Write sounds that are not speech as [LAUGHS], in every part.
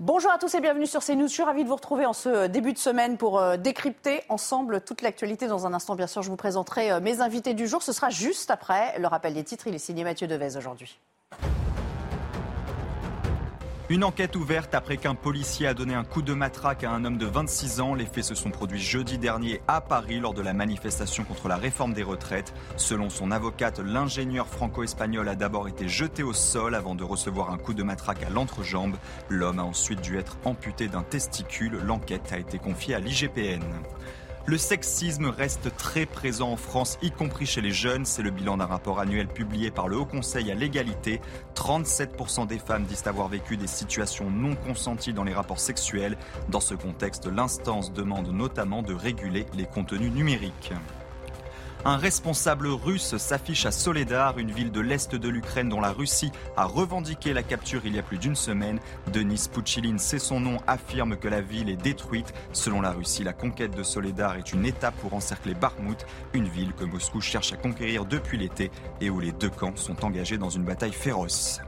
Bonjour à tous et bienvenue sur CNews. Je suis ravie de vous retrouver en ce début de semaine pour euh, décrypter ensemble toute l'actualité. Dans un instant, bien sûr, je vous présenterai euh, mes invités du jour. Ce sera juste après le rappel des titres. Il est signé Mathieu Devez aujourd'hui. Une enquête ouverte après qu'un policier a donné un coup de matraque à un homme de 26 ans. Les faits se sont produits jeudi dernier à Paris lors de la manifestation contre la réforme des retraites. Selon son avocate, l'ingénieur franco-espagnol a d'abord été jeté au sol avant de recevoir un coup de matraque à l'entrejambe. L'homme a ensuite dû être amputé d'un testicule. L'enquête a été confiée à l'IGPN. Le sexisme reste très présent en France, y compris chez les jeunes. C'est le bilan d'un rapport annuel publié par le Haut Conseil à l'égalité. 37% des femmes disent avoir vécu des situations non consenties dans les rapports sexuels. Dans ce contexte, l'instance demande notamment de réguler les contenus numériques. Un responsable russe s'affiche à Soledar, une ville de l'est de l'Ukraine dont la Russie a revendiqué la capture il y a plus d'une semaine. Denis Pouchilin, c'est son nom, affirme que la ville est détruite. Selon la Russie, la conquête de Soledar est une étape pour encercler Bakhmut, une ville que Moscou cherche à conquérir depuis l'été et où les deux camps sont engagés dans une bataille féroce.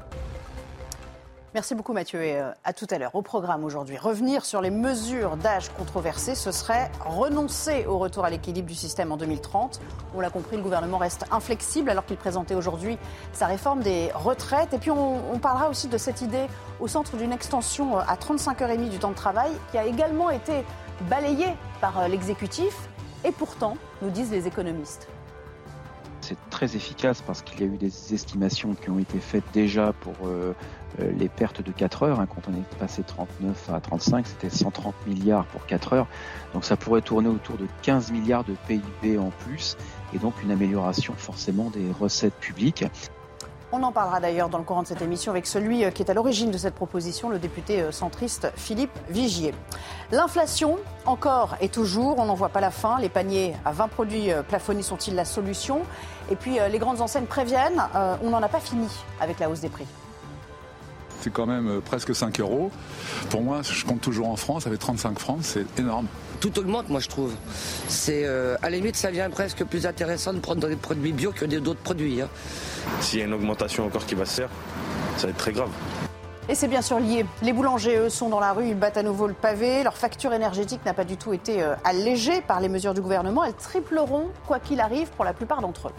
Merci beaucoup Mathieu et euh, à tout à l'heure. Au programme aujourd'hui, revenir sur les mesures d'âge controversées, ce serait renoncer au retour à l'équilibre du système en 2030. On l'a compris, le gouvernement reste inflexible alors qu'il présentait aujourd'hui sa réforme des retraites. Et puis on, parlera aussi de cette idée au centre d'une extension euh, à 35h30 du temps de travail qui a également été balayée par euh, l'exécutif. Et pourtant, nous disent les économistes, c'est très efficace parce qu'il y a eu des estimations qui ont été faites déjà pour les pertes de 4 heures. Hein, quand on est passé 39 à 35, c'était 130 milliards pour 4 heures. Donc ça pourrait tourner autour de 15 milliards de PIB en plus et donc une amélioration forcément des recettes publiques. On en parlera d'ailleurs dans le courant de cette émission avec celui euh, qui est à l'origine de cette proposition, le député euh, centriste Philippe Vigier. L'inflation, encore et toujours, on n'en voit pas la fin. Les paniers à 20 produits plafonnés sont-ils la solution? Et puis les grandes enseignes préviennent, on n'en a pas fini avec la hausse des prix c'est quand même euh, presque 5 euros. Pour moi, je compte toujours en France, avec 35 francs, c'est énorme. Tout augmente, moi je trouve. C'est euh, à la limite, ça devient presque plus intéressant de prendre des produits bio que d'autres produits. Hein. S'il y a une augmentation encore qui va se faire, ça va être très grave. Et c'est bien sûr lié. Les boulangers, eux, sont dans la rue, ils battent à nouveau le pavé. Leur facture énergétique n'a pas du tout été euh, allégée par les mesures du gouvernement. Elles tripleront, quoi qu'il arrive, pour la plupart d'entre eux.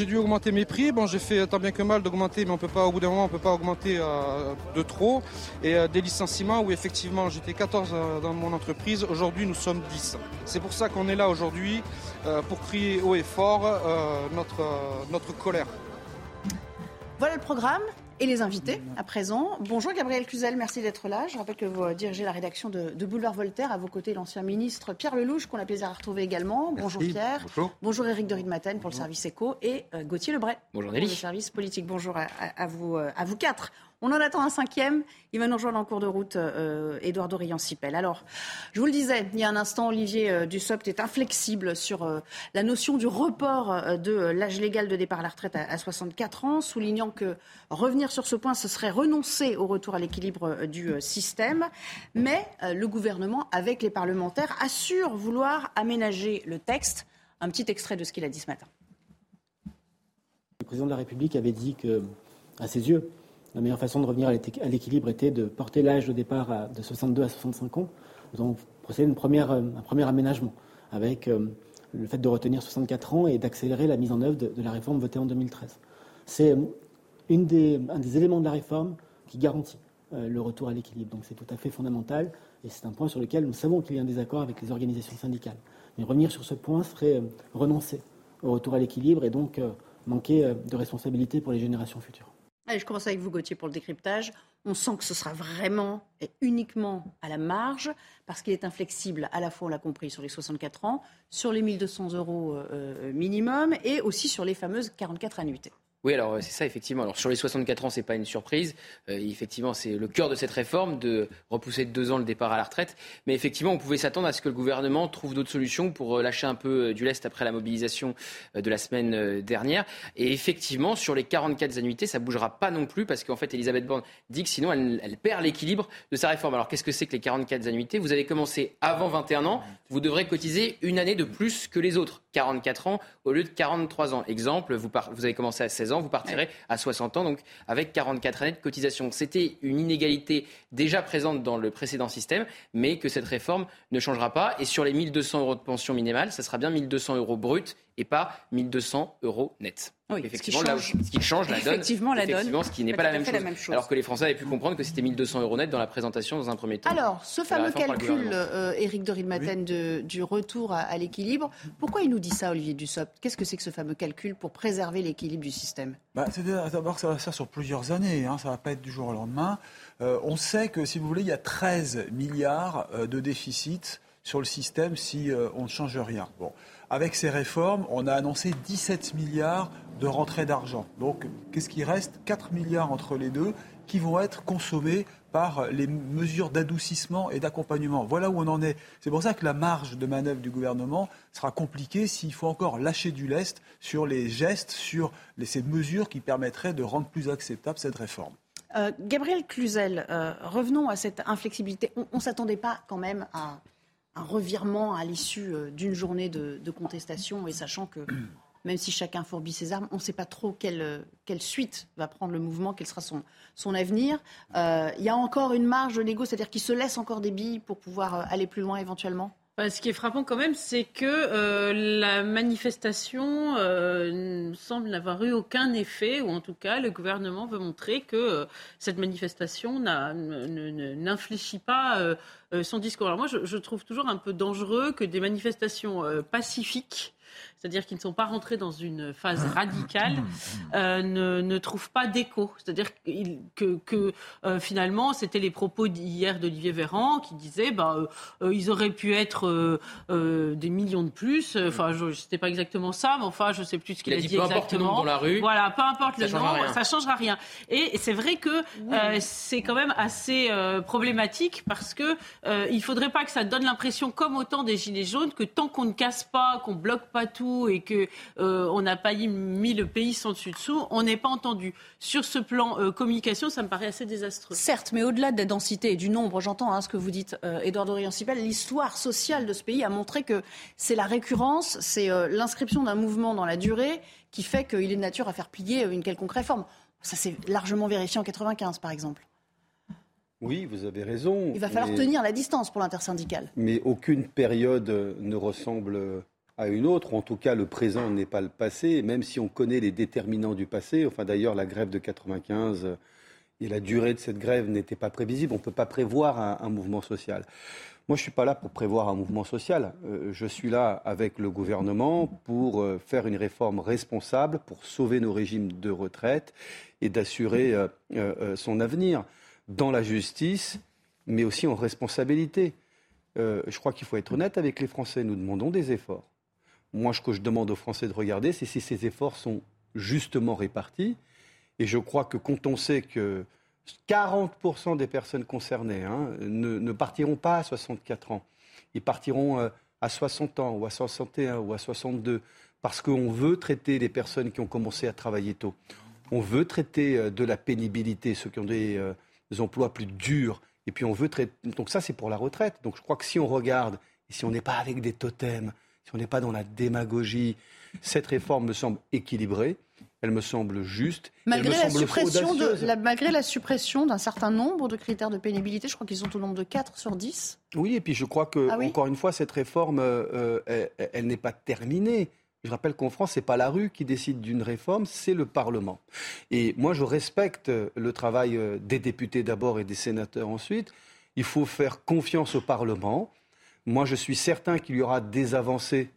J'ai dû augmenter mes prix. Bon, j'ai fait tant bien que mal d'augmenter, mais on peut pas, au bout d'un moment, on peut pas augmenter euh, de trop. Et euh, des licenciements où effectivement j'étais 14 euh, dans mon entreprise, aujourd'hui nous sommes 10. C'est pour ça qu'on est là aujourd'hui pour crier haut et fort notre, notre colère. Voilà le programme et les invités à présent. Bonjour Gabriel Cluzel, merci d'être là. Je rappelle que vous dirigez la rédaction de, Boulevard Voltaire. À vos côtés, l'ancien ministre Pierre Lelouch, qu'on a plaisir à retrouver également. Bonjour Pierre. Bonjour. Bonjour Éric de pour le service éco et euh, Gauthier Lebray Bonjour Nelly. pour le service politique. Bonjour à, vous, euh, à vous quatre. On en attend un cinquième. Il va nous rejoindre en cours de route, euh, Édouard Dorian-Sipel. Alors, je vous le disais, il y a un instant, Olivier euh, Dussopt est inflexible sur euh, la notion du report euh, de l'âge légal de départ à la retraite à, 64 ans, soulignant que revenir sur ce point, ce serait renoncer au retour à l'équilibre du système. Mais le gouvernement, avec les parlementaires, assure vouloir aménager le texte. Un petit extrait de ce qu'il a dit ce matin. Le président de la République avait dit que, à ses yeux, la meilleure façon de revenir à l'équilibre était de porter l'âge de départ de 62 à 65 ans. Nous avons procédé à euh, un premier aménagement avec euh, le fait de retenir 64 ans et d'accélérer la mise en œuvre de, la réforme votée en 2013. C'est euh, un des éléments de la réforme qui garantit le retour à l'équilibre. Donc c'est tout à fait fondamental et c'est un point sur lequel nous savons qu'il y a un désaccord avec les organisations syndicales. Mais revenir sur ce point serait renoncer au retour à l'équilibre et donc manquer de responsabilité pour les générations futures. Je commence avec vous, Gauthier, pour le décryptage. On sent que ce sera vraiment et uniquement à la marge, parce qu'il est inflexible, à la fois, on l'a compris, sur les 64 ans, sur les 1200 euros euh, euh, minimum, et aussi sur les fameuses 44 annuités. Oui, alors c'est ça, effectivement. Alors sur les 64 ans, c'est pas une surprise. Euh, effectivement, c'est le cœur de cette réforme de repousser de deux ans le départ à la retraite. Mais effectivement, on pouvait s'attendre à ce que le gouvernement trouve d'autres solutions pour euh, lâcher un peu euh, du lest après la mobilisation de la semaine dernière. Et effectivement, sur les 44 annuités, ça bougera pas non plus parce qu'en fait, Elisabeth Borne dit que sinon, elle, elle perd l'équilibre de sa réforme. Alors qu'est-ce que c'est que les 44 annuités? Vous avez commencé avant 21 ans, vous devrez cotiser une année de plus que les autres, 44 ans au lieu de 43 ans. Exemple, vous, vous avez commencé à 16 16 ans, vous partirez à 60 ans, donc avec 44 années de cotisation. C'était une inégalité déjà présente dans le précédent système, mais que cette réforme ne changera pas. Et sur les 1200 euros de pension minimale, ça sera bien 1200 euros bruts et pas 1200 euros nets. Oui, effectivement, ce qui change, la donne. Effectivement, la donne. Ce qui n'est pas, la même, chose, Alors que les Français avaient pu comprendre que c'était 1200 euros net dans la présentation dans un premier temps. Alors, ce fameux calcul, euh, Éric Dorilmaten, du retour à, l'équilibre, pourquoi il nous dit ça, Olivier Dussopt? Qu'est-ce que c'est que ce fameux calcul pour préserver l'équilibre du système? Bah, D'abord, ça va se faire sur plusieurs années. Hein, ça ne va pas être du jour au lendemain. Euh, on sait que, si vous voulez, il y a 13 milliards euh, de déficit sur le système si on ne change rien. Bon. Avec ces réformes, on a annoncé 17 milliards de rentrée d'argent. Donc, qu'est-ce qui reste? 4 milliards entre les deux qui vont être consommés par les mesures d'adoucissement et d'accompagnement. Voilà où on en est. C'est pour ça que la marge de manœuvre du gouvernement sera compliquée s'il faut encore lâcher du lest sur les gestes, sur ces mesures qui permettraient de rendre plus acceptable cette réforme. Euh, Gabriel Cluzel, euh, revenons à cette inflexibilité. On ne s'attendait pas quand même à un revirement à l'issue euh, d'une journée de, contestation et sachant que [CLEARS THROAT] même si chacun fourbit ses armes, on ne sait pas trop quelle, euh, quelle, suite va prendre le mouvement, quel sera son, avenir. Euh, il y a encore une marge de c'est-à-dire qu'il se laisse encore des billes pour pouvoir aller plus loin éventuellement? Ce qui est frappant quand même, c'est que euh, la manifestation euh, semble n'avoir eu aucun effet, ou en tout cas, le gouvernement veut montrer que euh, cette manifestation n'infléchit pas son discours. Alors moi, je, je, trouve toujours un peu dangereux que des manifestations pacifiques c'est-à-dire qu'ils ne sont pas rentrés dans une phase radicale, euh, ne, ne, trouvent pas d'écho. C'est-à-dire que, que euh, finalement, c'était les propos d'hier d'Olivier Véran qui disait bah, euh, ils auraient pu être des millions de plus. Enfin, je sais pas exactement ça, mais enfin, je sais plus ce qu'il a, dit, peu exactement. Importe le nombre dans la rue. Voilà, peu importe le nombre, ça changera rien. Et c'est vrai que c'est quand même assez problématique parce que il faudrait pas que ça donne l'impression, comme au temps des Gilets jaunes, que tant qu'on ne casse pas, qu'on bloque pas tout et que euh, on n'a pas mis le pays sans dessus dessous, on n'est pas entendu. Sur ce plan euh, communication, ça me paraît assez désastreux. Certes, mais au-delà de la densité et du nombre, j'entends hein, ce que vous dites, euh, Édouard Dorian-Sipel, l'histoire sociale de ce pays a montré que c'est la récurrence, c'est l'inscription d'un mouvement dans la durée qui fait qu'il est de nature à faire plier une quelconque réforme. Ça s'est largement vérifié en 95, par exemple. Oui, vous avez raison. Il va falloir tenir la distance pour l'intersyndicale. Mais aucune période ne ressemble à une autre, ou en tout cas le présent n'est pas le passé, même si on connaît les déterminants du passé. Enfin d'ailleurs, la grève de 95 euh, et la durée de cette grève n'était pas prévisible. On ne peut pas prévoir un, mouvement social. Moi, je ne suis pas là pour prévoir un mouvement social. Euh, je suis là avec le gouvernement pour euh, faire une réforme responsable, pour sauver nos régimes de retraite et d'assurer son avenir dans la justice, mais aussi en responsabilité. je crois qu'il faut être honnête avec les Français. Nous demandons des efforts. Moi, ce que je demande aux Français de regarder, c'est si ces efforts sont justement répartis. Et je crois que quand on sait que 40% des personnes concernées hein, ne, partiront pas à 64 ans, ils partiront euh, à 60 ans ou à 61 ou à 62, parce qu'on veut traiter les personnes qui ont commencé à travailler tôt. On veut traiter euh, de la pénibilité, ceux qui ont des, euh, des emplois plus durs. Et puis on veut traiter. Donc ça, c'est pour la retraite. Donc je crois que si on regarde, et si on n'est pas avec des totems, si on n'est pas dans la démagogie, cette réforme me semble équilibrée. Elle me semble juste. Malgré, la, suppression de, malgré la suppression d'un certain nombre de critères de pénibilité, je crois qu'ils sont au nombre de 4 sur 10. Oui, et puis je crois que, ah encore une fois, cette réforme, euh, elle, n'est pas terminée. Je rappelle qu'en France, ce n'est pas la rue qui décide d'une réforme, c'est le Parlement. Et moi, je respecte le travail euh, des députés d'abord et des sénateurs ensuite. Il faut faire confiance au Parlement. Moi, je suis certain qu'il y aura des avancées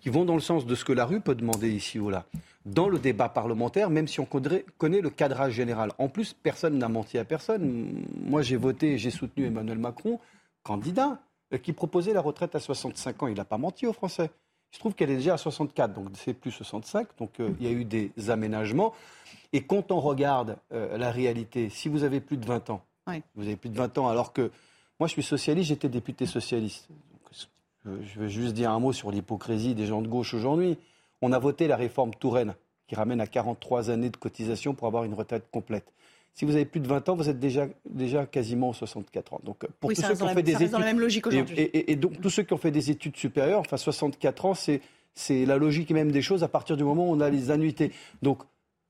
qui vont dans le sens de ce que la rue peut demander ici ou là, dans le débat parlementaire, même si on connaît le cadrage général. En plus, personne n'a menti à personne. Moi, j'ai voté et j'ai soutenu Emmanuel Macron, candidat, euh, qui proposait la retraite à 65 ans. Il n'a pas menti aux Français. Il se trouve qu'elle est déjà à 64, donc c'est plus 65. Donc euh, il y a eu des aménagements. Et quand on regarde euh, la réalité, si vous avez plus de 20 ans, vous avez plus de 20 ans, alors que moi je suis socialiste, j'étais député socialiste. Je veux juste dire un mot sur l'hypocrisie des gens de gauche aujourd'hui. On a voté la réforme Touraine, qui ramène à 43 années de cotisation pour avoir une retraite complète. Si vous avez plus de 20 ans, vous êtes déjà, déjà quasiment aux 64 ans. Donc, pour tous ceux qui ont fait des études, dans la même logique aujourd'hui. Et, donc, tous ceux qui ont fait des études supérieures, enfin 64 ans, c'est, c'est la logique même des choses à partir du moment où on a les annuités. Donc,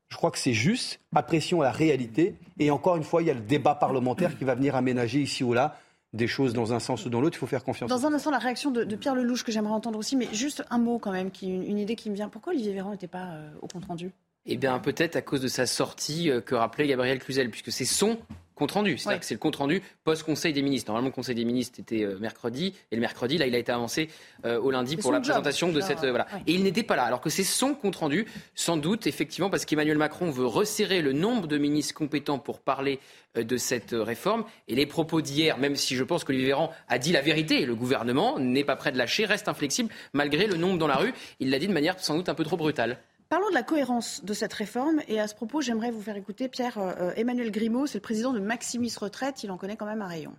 Je crois que c'est juste. Apprécions la réalité. Et encore une fois, il y a le débat parlementaire qui va venir aménager ici ou là des choses dans un sens ou dans l'autre. Il faut faire confiance. Dans un instant, la réaction de, Pierre Lelouch que j'aimerais entendre aussi, mais juste un mot quand même, qui, une, idée qui me vient. Pourquoi Olivier Véran n'était pas euh, au compte rendu eh bien, peut-être à cause de sa sortie euh, que rappelait Gabriel Cluzel, puisque c'est son compte rendu. C'est-à-dire que c'est le compte rendu post-Conseil des ministres. Normalement, le Conseil des ministres était euh, mercredi, et le mercredi, là, il a été avancé euh, au lundi pour la présentation de cette. voilà. Et il n'était pas là, alors que c'est son compte rendu, sans doute, effectivement, parce qu'Emmanuel Macron veut resserrer le nombre de ministres compétents pour parler de cette réforme. Et les propos d'hier, même si je pense que Olivier Véran a dit la vérité, le gouvernement n'est pas prêt de lâcher, reste inflexible, malgré le nombre dans la rue. Il l'a dit de manière sans doute un peu trop brutale. Parlons de la cohérence de cette réforme. Et à ce propos, j'aimerais vous faire écouter Pierre euh, Emmanuel Grimaud, c'est le président de Maximis Retraite. Il en connaît quand même un rayon.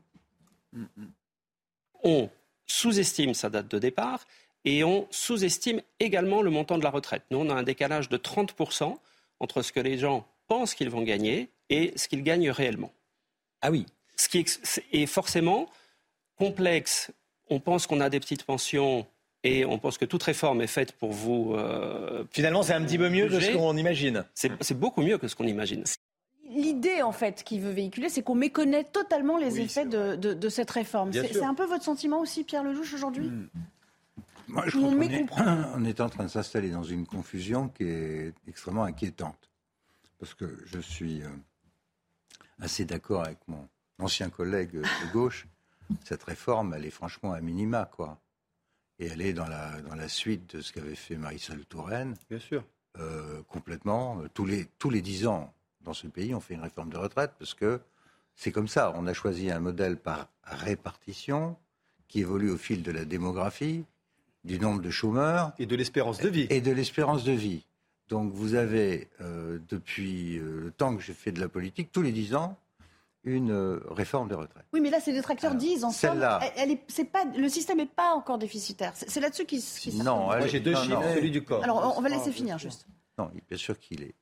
On sous-estime sa date de départ et on sous-estime également le montant de la retraite. Nous, on a un décalage de 30% entre ce que les gens pensent qu'ils vont gagner et ce qu'ils gagnent réellement. Ah oui. Ce qui est forcément complexe. On pense qu'on a des petites pensions et on pense que toute réforme est faite pour vous. Euh, Finalement, c'est un petit peu mieux que ce qu'on imagine. C'est beaucoup mieux que ce qu'on imagine. L'idée, en fait, qu'il veut véhiculer, c'est qu'on méconnaît totalement les effets de, cette réforme. C'est un peu votre sentiment aussi, Pierre Lelouch, aujourd'hui hmm. Moi, je crois [COUGHS] on, est, en train de s'installer dans une confusion qui est extrêmement inquiétante. Parce que je suis euh, assez d'accord avec mon ancien collègue de gauche. Cette réforme, elle est franchement à minima, quoi et elle est dans la, dans la suite de ce qu'avait fait Marisol Touraine. Bien sûr. Euh, complètement. Tous les, tous les dix ans, dans ce pays, on fait une réforme de retraite parce que c'est comme ça. On a choisi un modèle par répartition qui évolue au fil de la démographie, du nombre de chômeurs. Et de l'espérance de vie. Et de l'espérance de vie. Donc vous avez, euh, depuis euh, le temps que j'ai fait de la politique, tous les dix ans, une euh, réforme des retraites. Oui, mais là, ces détracteurs disent, en somme, elle, est, pas, le système n'est pas encore déficitaire. C'est là-dessus qu'ils qu Non, moi j'ai deux chiffres, celui du corps. Alors, on va laisser finir, juste. Non, bien sûr qu'il est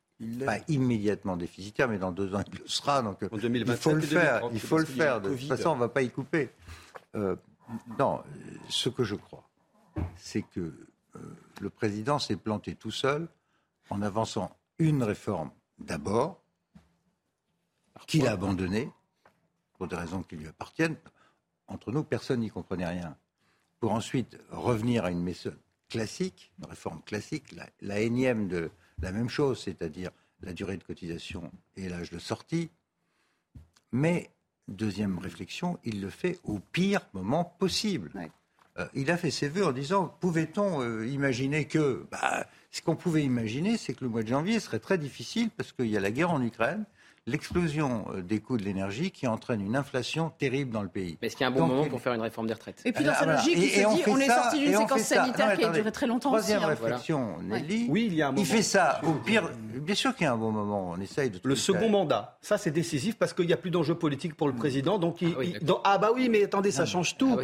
pas immédiatement déficitaire, mais dans deux ans, il le sera. Donc, il faut le faire. il faut le faire. De toute façon, on ne va pas y couper. Euh, non, ce que je crois, c'est que euh, le président s'est planté tout seul en avançant une réforme d'abord, qu'il a abandonné, pour des raisons qui lui appartiennent. Entre nous, personne n'y comprenait rien. Pour ensuite revenir à une méthode classique, une réforme classique, la, énième de la même chose, c'est-à-dire la durée de cotisation et l'âge de sortie. Mais, deuxième réflexion, il le fait au pire moment possible. Euh, il a fait ses vœux en disant pouvait-on euh, imaginer que. Bah, ce qu'on pouvait imaginer, c'est que le mois de janvier serait très difficile parce qu'il y a la guerre en Ukraine l'explosion euh, des coûts de l'énergie qui entraîne une inflation terrible dans le pays. Mais est-ce qu'il y a un bon moment pour faire une réforme des retraites? Et puis dans sa logique, il se dit on, est sorti d'une séquence sanitaire qui a duré très longtemps Troisième aussi. Troisième hein. réflexion, Nelly. Oui, il y a un moment. Il fait ça au pire. Bien sûr qu'il y a un bon moment. On essaye de. Le second mandat, ça c'est décisif parce qu'il n'y a plus d'enjeu politique pour le président. Donc il, ah, bah oui, mais attendez, ça change tout.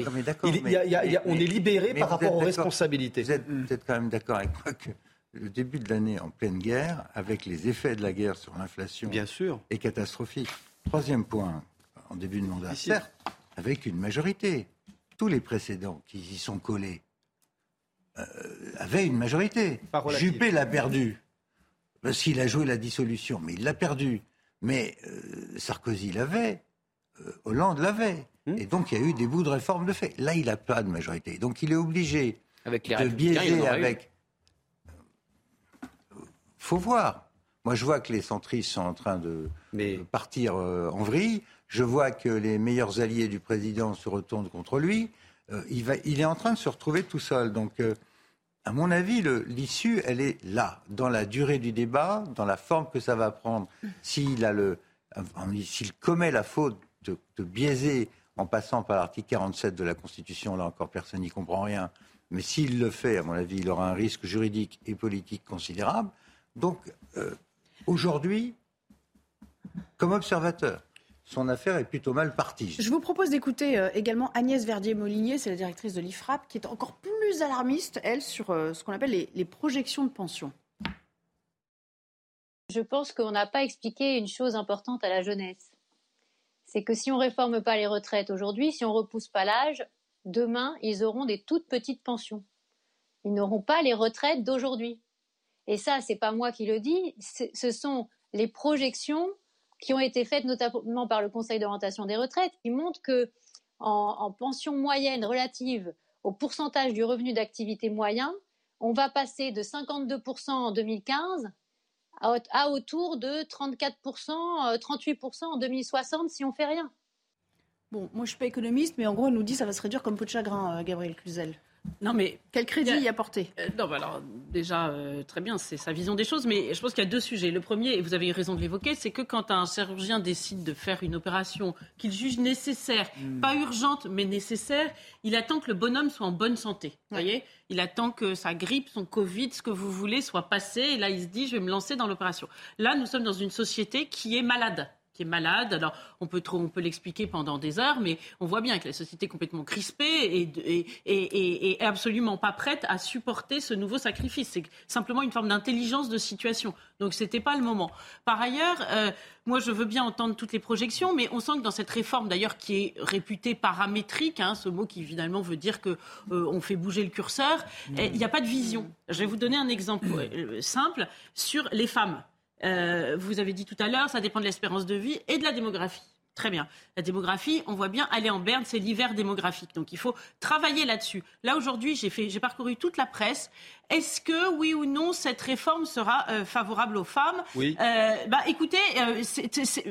on est libéré par rapport aux responsabilités. Vous êtes quand même d'accord avec moi que le début de l'année en pleine guerre, avec les effets de la guerre sur l'inflation, Bien sûr. est catastrophique. Troisième point, en début de mandat, certes, avec une majorité. Tous les précédents qui y sont collés euh, avaient une majorité. Juppé l'a perdu, parce qu'il a joué la dissolution, mais il l'a perdu. Mais euh, Sarkozy l'avait, euh, Hollande l'avait. Hmm. Et donc il y a eu des bouts de réforme de fait. Là, il n'a pas de majorité. Donc il est obligé avec de biaiser avec faut voir. Moi, je vois que les centristes sont en train de partir euh, en vrille. Je vois que les meilleurs alliés du président se retournent contre lui. Euh, il, va, il, est en train de se retrouver tout seul. Donc, euh, à mon avis, l'issue, elle est là, dans la durée du débat, dans la forme que ça va prendre. S'il s'il commet la faute de, de, biaiser en passant par l'article 47 de la Constitution, là encore personne n'y comprend rien, mais s'il le fait, à mon avis, il aura un risque juridique et politique considérable. Donc, euh, aujourd'hui, comme observateur, son affaire est plutôt mal partie. Je vous propose d'écouter euh, également Agnès Verdier-Molinier, c'est la directrice de l'IFRAP, qui est encore plus alarmiste, elle, sur euh, ce qu'on appelle les, les, projections de pension. Je pense qu'on n'a pas expliqué une chose importante à la jeunesse. C'est que si on ne réforme pas les retraites aujourd'hui, si on ne repousse pas l'âge, demain, ils auront des toutes petites pensions. Ils n'auront pas les retraites d'aujourd'hui. Et ça, c'est pas moi qui le dis, ce sont les projections qui ont été faites notamment par le Conseil d'orientation des retraites, qui montrent que en, pension moyenne relative au pourcentage du revenu d'activité moyen, on va passer de 52% en 2015 à, autour de 34%, 38% euh, en 2060 si on fait rien. Bon, moi je suis pas économiste, mais en gros, elle nous dit que ça va se réduire comme peau de chagrin, euh, Gabriel Cluzel. Non, mais quel crédit y, apporter? Euh, Non, bah alors déjà euh, très bien, c'est sa vision des choses, mais je pense qu'il y a deux sujets. Le premier, et vous avez eu raison de l'évoquer, c'est que quand un chirurgien décide de faire une opération qu'il juge nécessaire, hmm. pas urgente mais nécessaire, il attend que le bonhomme soit en bonne santé. Vous voyez, il attend que sa grippe, son Covid, ce que vous voulez, soit passé, et là il se dit je vais me lancer dans l'opération. Là, nous sommes dans une société qui est malade qui est malade. Alors, on peut, on peut l'expliquer pendant des heures, mais on voit bien que la société est complètement crispée et, et, absolument pas prête à supporter ce nouveau sacrifice. C'est simplement une forme d'intelligence de situation. Donc, ce n'était pas le moment. Par ailleurs, euh, moi, je veux bien entendre toutes les projections, mais on sent que dans cette réforme, d'ailleurs, qui est réputée paramétrique, hein, ce mot qui finalement veut dire que euh, on fait bouger le curseur, mmh. il n'y a pas de vision. Je vais vous donner un exemple euh, simple sur les femmes. Euh, vous avez dit tout à l'heure, ça dépend de l'espérance de vie et de la démographie. Très bien. La démographie, on voit bien, aller en berne, c'est l'hiver démographique. Donc il faut travailler là-dessus. Là, aujourd'hui, j'ai, parcouru toute la presse. Est-ce que, oui ou non, cette réforme sera euh, favorable aux femmes? Oui. Euh, bah, écoutez,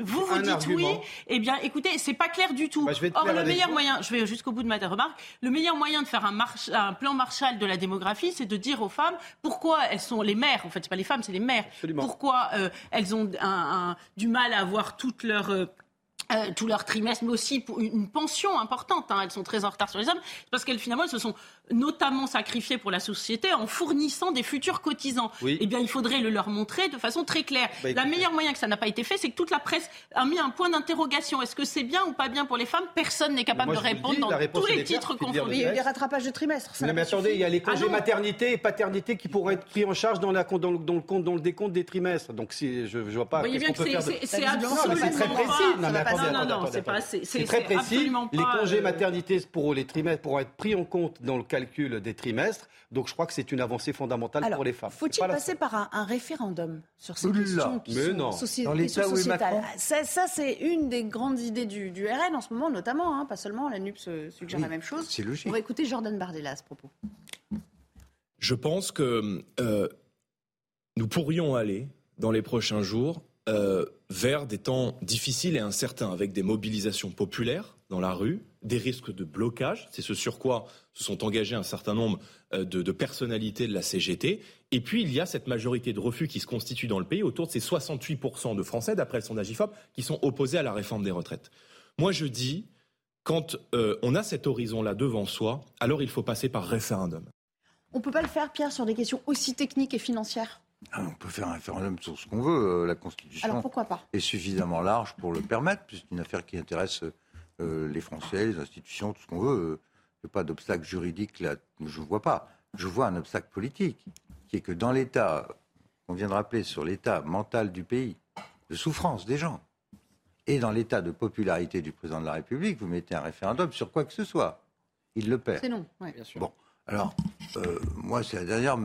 vous vous dites oui. Eh bien, écoutez, c'est pas clair du tout. Bah, Or, le meilleur moyen, je vais jusqu'au bout de ma remarque, le meilleur moyen de faire un, un, plan Marshall de la démographie, c'est de dire aux femmes pourquoi elles sont les mères. En fait, c'est pas les femmes, c'est les mères. Pourquoi elles ont un, du mal à avoir toutes leurs euh, tout leur trimestre, mais aussi pour une pension importante. Hein. Elles sont très en retard sur les hommes parce qu'elles finalement elles se sont notamment sacrifiées pour la société en fournissant des futurs cotisants. Eh bien, il faudrait le leur montrer de façon très claire. Bah, la meilleure moyen que ça n'a pas été fait, c'est que toute la presse a mis un point d'interrogation. Est-ce que c'est bien ou pas bien pour les femmes? Personne n'est capable de répondre dans tous les titres confondus. Il y a eu des rattrapages de trimestre. mais attendez, il y a les congés ah maternité et paternité qui pourraient être pris en charge dans, la, dans, le, dans le compte, dans le décompte des trimestres. Donc si, je ne vois pas. Vous voyez bien que c'est absolument très précis. Non, non, non, c'est pas. C'est très précis. Les congés euh, maternité pour les trimestres pourront être pris en compte dans le calcul des trimestres. Donc je crois que c'est une avancée fondamentale pour les femmes. Faut-il passer par un, référendum sur ces questions qui Mais non. sociétales Ça, c'est une des grandes idées du, RN en ce moment, notamment. Hein, pas seulement, la NUPS suggère la même chose. C'est logique. On va écouter Jordan Bardella à ce propos. Je pense que euh, nous pourrions aller dans les prochains jours euh, vers des temps difficiles et incertains, avec des mobilisations populaires dans la rue, des risques de blocage, c'est ce sur quoi se sont engagés un certain nombre euh, de, personnalités de la CGT, et puis il y a cette majorité de refus qui se constitue dans le pays, autour de ces 68% de Français, d'après le sondage IFOP, qui sont opposés à la réforme des retraites. Moi je dis, quand euh, on a cet horizon-là devant soi, alors il faut passer par référendum. On ne peut pas le faire, Pierre, sur des questions aussi techniques et financières? Ah, on peut faire un référendum sur ce qu'on veut. Euh, la Constitution est suffisamment large pour le permettre, puisque c'est une affaire qui intéresse euh, les Français, les institutions, tout ce qu'on veut. Il n'y a pas d'obstacle juridique là, je ne vois pas. Je vois un obstacle politique, qui est que dans l'état, on vient de rappeler, sur l'état mental du pays, de souffrance des gens, et dans l'état de popularité du président de la République, vous mettez un référendum sur quoi que ce soit. Il le perd. C'est non, bien sûr. Bon, alors, euh, moi, c'est la dernière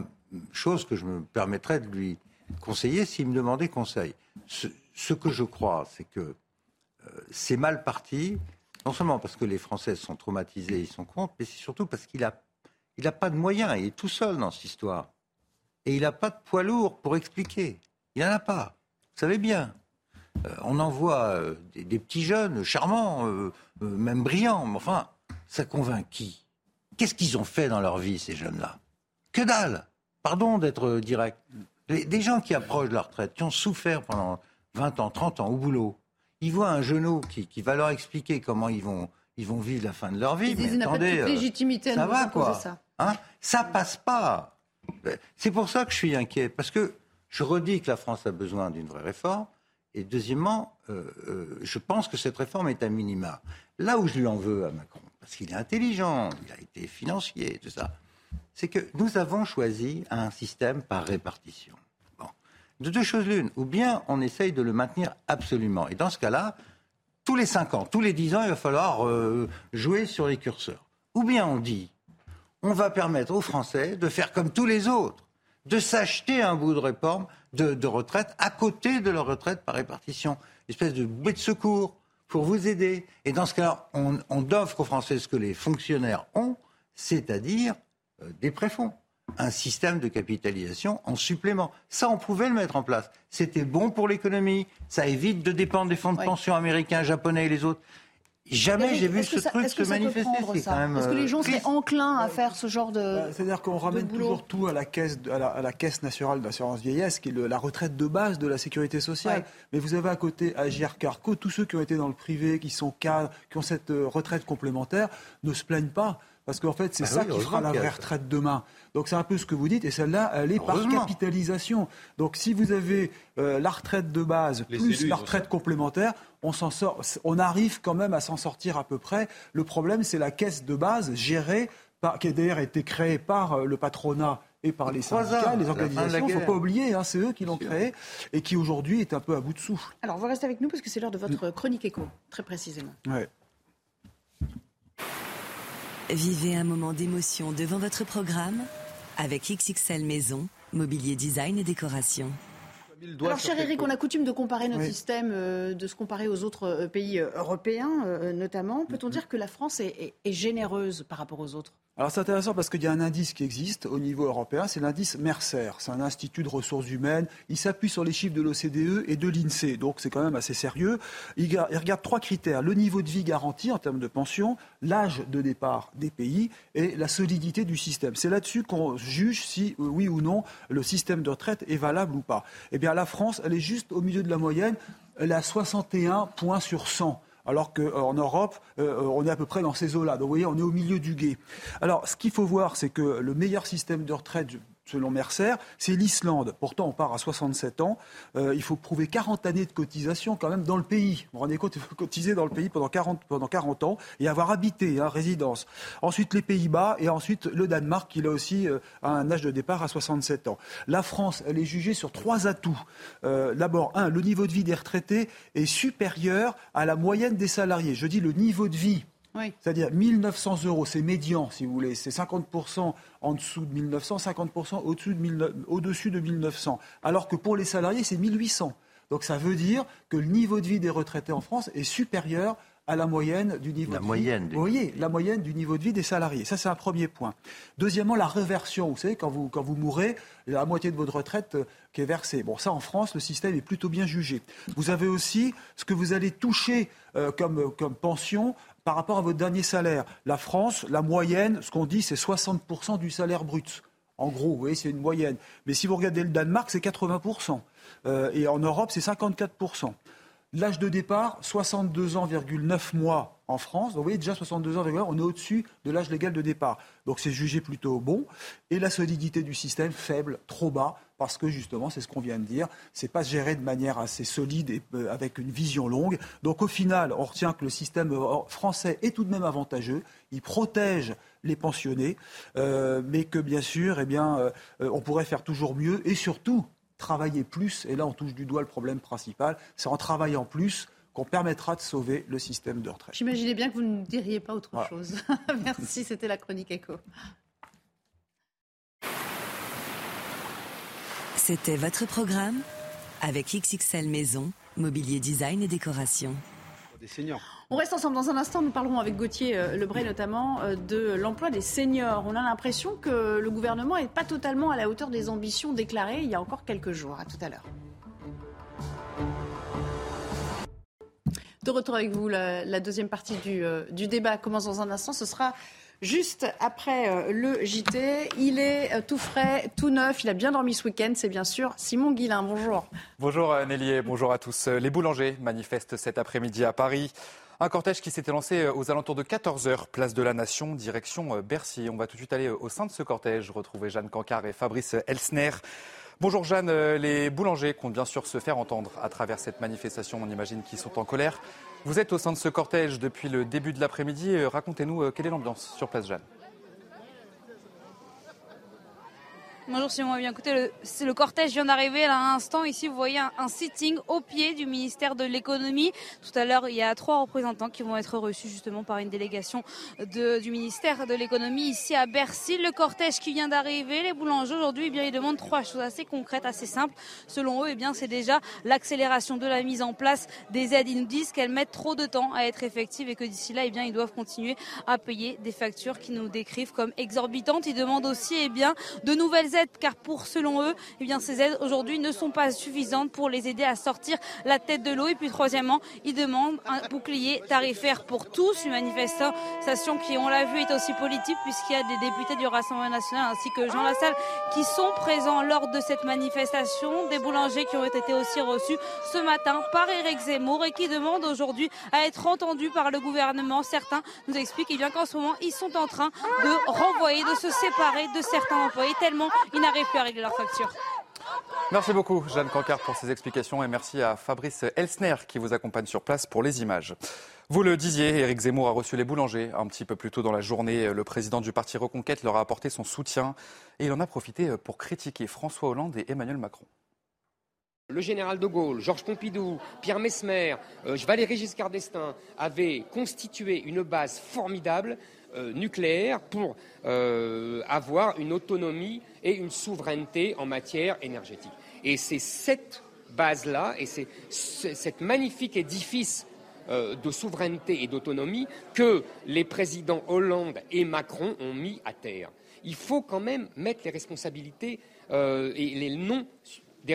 chose que je me permettrais de lui conseiller s'il me demandait conseil. Ce, que je crois, c'est que euh, c'est mal parti, non seulement parce que les Français sont traumatisés, ils sont contre, mais c'est surtout parce qu'il n'a il a pas de moyens, il est tout seul dans cette histoire. Et il n'a pas de poids lourd pour expliquer. Il n'en a pas. Vous savez bien. Euh, on envoie euh, des, petits jeunes charmants, même brillants, mais enfin, ça convainc qui? Qu'est-ce qu'ils ont fait dans leur vie, ces jeunes-là? Que dalle Pardon d'être direct. des gens qui approchent de la retraite, qui ont souffert pendant 20 ans, 30 ans au boulot, ils voient un genou qui, va leur expliquer comment ils vont, ils vont vivre la fin de leur vie. Ils mais attendez, euh, légitimité ça va quoi Ça, hein ça passe pas. C'est pour ça que je suis inquiet, parce que je redis que la France a besoin d'une vraie réforme. Et deuxièmement, euh, euh, je pense que cette réforme est un minima. Là où je lui en veux à Macron, parce qu'il est intelligent, il a été financier, tout ça, c'est que nous avons choisi un système par répartition. De deux choses l'une, ou bien on essaye de le maintenir absolument. Et dans ce cas-là, tous les cinq ans, tous les dix ans, il va falloir euh, jouer sur les curseurs. Ou bien on dit, on va permettre aux Français de faire comme tous les autres, de s'acheter un bout de réforme de, retraite à côté de leur retraite par répartition. Une espèce de bouée de secours pour vous aider. Et dans ce cas-là, on, offre aux Français ce que les fonctionnaires ont, c'est-à-dire euh, des préfonds un système de capitalisation en supplément. Ça, on pouvait le mettre en place. C'était bon pour l'économie. Ça évite de dépendre des fonds de pension américains, japonais et les autres. Jamais j'ai vu ce truc se manifester. Est-ce que les gens seraient enclins à faire ce genre de. Bah, c'est-à-dire qu'on ramène toujours tout à la caisse, à la, caisse nationale d'assurance vieillesse, qui est la retraite de base de la sécurité sociale. Mais vous avez à côté Agir Carco, tous ceux qui ont été dans le privé, qui sont cadres, qui ont cette euh, retraite complémentaire, ne se plaignent pas. Parce qu'en fait, c'est ah ça qui fera la vraie retraite demain. Donc c'est un peu ce que vous dites, et celle-là, elle est par capitalisation. Donc si vous avez euh, la retraite de base plus la retraite complémentaire, on s'en sort, on arrive quand même à s'en sortir à peu près. Le problème, c'est la caisse de base gérée par, qui a d'ailleurs été créée par euh, le patronat et par les syndicats, les organisations. Il ne faut pas oublier, hein, c'est eux qui l'ont créé et qui aujourd'hui est un peu à bout de souffle. Alors vous restez avec nous parce que c'est l'heure de votre chronique éco, très précisément. Ouais. Vivez un moment d'émotion devant votre programme avec XXL Maison, mobilier design et décoration. Alors, cher Eric, on a coutume de comparer notre système, euh, de se comparer aux autres euh, pays euh, européens, notamment. Peut-on mm-hmm. dire que la France est généreuse par rapport aux autres? Alors c'est intéressant parce qu'il y a un indice qui existe au niveau européen, c'est l'indice Mercer. C'est un institut de ressources humaines. Il s'appuie sur les chiffres de l'OCDE et de l'INSEE, donc c'est quand même assez sérieux. Il regarde trois critères le niveau de vie garanti en termes de pension, l'âge de départ des pays et la solidité du système. C'est là-dessus qu'on juge si euh, oui ou non le système de retraite est valable ou pas. Eh bien la France, elle est juste au milieu de la moyenne. Elle a 61 points sur 100 alors qu'en Europe, euh, on est à peu près dans ces eaux-là. Donc vous voyez, on est au milieu du guet. Alors ce qu'il faut voir, c'est que le meilleur système de retraite, selon Mercer, c'est l'Islande. Pourtant, on part à 67 ans. Euh, il faut prouver 40 années de cotisation quand même dans le pays. Vous vous rendez compte, il faut cotiser dans le pays pendant 40, pendant 40 ans et avoir habité, hein, résidence. Ensuite, les Pays-Bas et ensuite le Danemark, qui a aussi euh, un âge de départ à 67 ans. La France, elle est jugée sur trois atouts. Euh, d'abord, un, le niveau de vie des retraités est supérieur à la moyenne des salariés. Je dis le niveau de vie c'est-à-dire 1900 euros, c'est médian, si vous voulez. C'est 50% en dessous de 1900, 50% au-dessus de, au-dessus de 1900. Alors que pour les salariés, c'est 1800. Donc ça veut dire que le niveau de vie des retraités en France est supérieur à la moyenne du niveau la de moyenne vie. Vous voyez, la moyenne du niveau de vie des salariés. Ça, c'est un premier point. Deuxièmement, la réversion. Vous savez, quand vous, quand vous mourrez, la moitié de votre retraite euh, qui est versée. Bon, ça, en France, le système est plutôt bien jugé. Vous avez aussi ce que vous allez toucher euh, comme, comme pension par rapport à votre dernier salaire. La France, la moyenne, ce qu'on dit, c'est 60% du salaire brut. En gros, vous voyez, c'est une moyenne. Mais si vous regardez le Danemark, c'est 80%. Euh, et en Europe, c'est 54%. L'âge de départ, 62 ans, 9 mois en France. Donc, vous voyez, déjà 62 ans, on est au-dessus de l'âge légal de départ. Donc, c'est jugé plutôt bon. Et la solidité du système, faible, trop bas, parce que justement, c'est ce qu'on vient de dire, c'est pas géré de manière assez solide et euh, avec une vision longue. Donc, au final, on retient que le système euh, français est tout de même avantageux. Il protège les pensionnés, euh, mais que bien sûr, eh bien, on pourrait faire toujours mieux. Et surtout, travailler plus, et là on touche du doigt le problème principal, c'est en travaillant plus qu'on permettra de sauver le système de retraite. J'imaginais bien que vous ne diriez pas autre chose. [LAUGHS] Merci, c'était la chronique écho. C'était votre programme avec XXL Maison, mobilier design et décoration. Des seniors. On reste ensemble dans un instant. Nous parlerons avec Gauthier euh, Lebray notamment euh, de l'emploi des seniors. On a l'impression que le gouvernement n'est pas totalement à la hauteur des ambitions déclarées il y a encore quelques jours. À tout à l'heure. De retour avec vous, la, deuxième partie du, euh, du, débat commence dans un instant. Ce sera juste après le JT. Il est tout frais, tout neuf. Il a bien dormi ce week-end. C'est bien sûr Simon Guillain. Bonjour. Bonjour Nelly bonjour à tous. Les boulangers manifestent cet après-midi à Paris. Un cortège qui s'était lancé euh, aux alentours de 14h, place de la Nation, direction euh, Bercy. On va tout de suite aller euh, au sein de ce cortège, retrouver Jeanne Cancard et Fabrice Elsner. Bonjour Jeanne, les boulangers comptent bien sûr se faire entendre à travers cette manifestation, on imagine qu'ils sont en colère. Vous êtes au sein de ce cortège depuis le début de l'après-midi, racontez-nous quelle est l'ambiance sur place Jeanne? Bonjour Simon. Eh bien, écoutez, le, cortège vient d'arriver à l'instant. Ici, vous voyez un, sitting au pied du ministère de l'économie. Tout à l'heure, il y a trois représentants qui vont être reçus justement par une délégation du ministère de l'économie ici à Bercy. Le cortège qui vient d'arriver, les boulangers aujourd'hui, eh bien, ils demandent trois choses assez concrètes, assez simples. Selon eux, eh bien, c'est déjà l'accélération de la mise en place des aides. Ils nous disent qu'elles mettent trop de temps à être effectives et que d'ici là, bien, ils doivent continuer à payer des factures qui nous décrivent comme exorbitantes. Ils demandent aussi, bien, de nouvelles aides car pour selon eux, eh ces aides aujourd'hui ne sont pas suffisantes pour les aider à sortir la tête de l'eau. Et puis troisièmement, ils demandent un bouclier tarifaire pour tous. Une manifestation qui, on l'a vu, est aussi politique puisqu'il y a des députés du Rassemblement national ainsi que Jean Lassalle qui sont présents lors de cette manifestation. Des boulangers qui ont été aussi reçus ce matin par Éric Zemmour et qui demandent aujourd'hui à être entendus par le gouvernement. Certains nous expliquent eh qu'en ce moment, ils sont en train de renvoyer, de se séparer de certains employés tellement ils n'arrivent plus à régler leurs factures. Merci beaucoup, Jeanne Cancard, pour ces explications et merci à Fabrice Elsner qui vous accompagne sur place pour les images. Vous le disiez, Éric Zemmour a reçu les boulangers un petit peu plus tôt dans la journée. Le président du parti Reconquête leur a apporté son soutien et il en a profité pour critiquer François Hollande et Emmanuel Macron. Le général de Gaulle, Georges Pompidou, Pierre Mesmer, euh, Valéry Giscard d'Estaing avaient constitué une base formidable nucléaire pour euh, avoir une autonomie et une souveraineté en matière énergétique. Et c'est cette base-là et c'est cet magnifique édifice euh, de souveraineté et d'autonomie que les présidents Hollande et Macron ont mis à terre. Il faut quand même mettre les responsabilités et les noms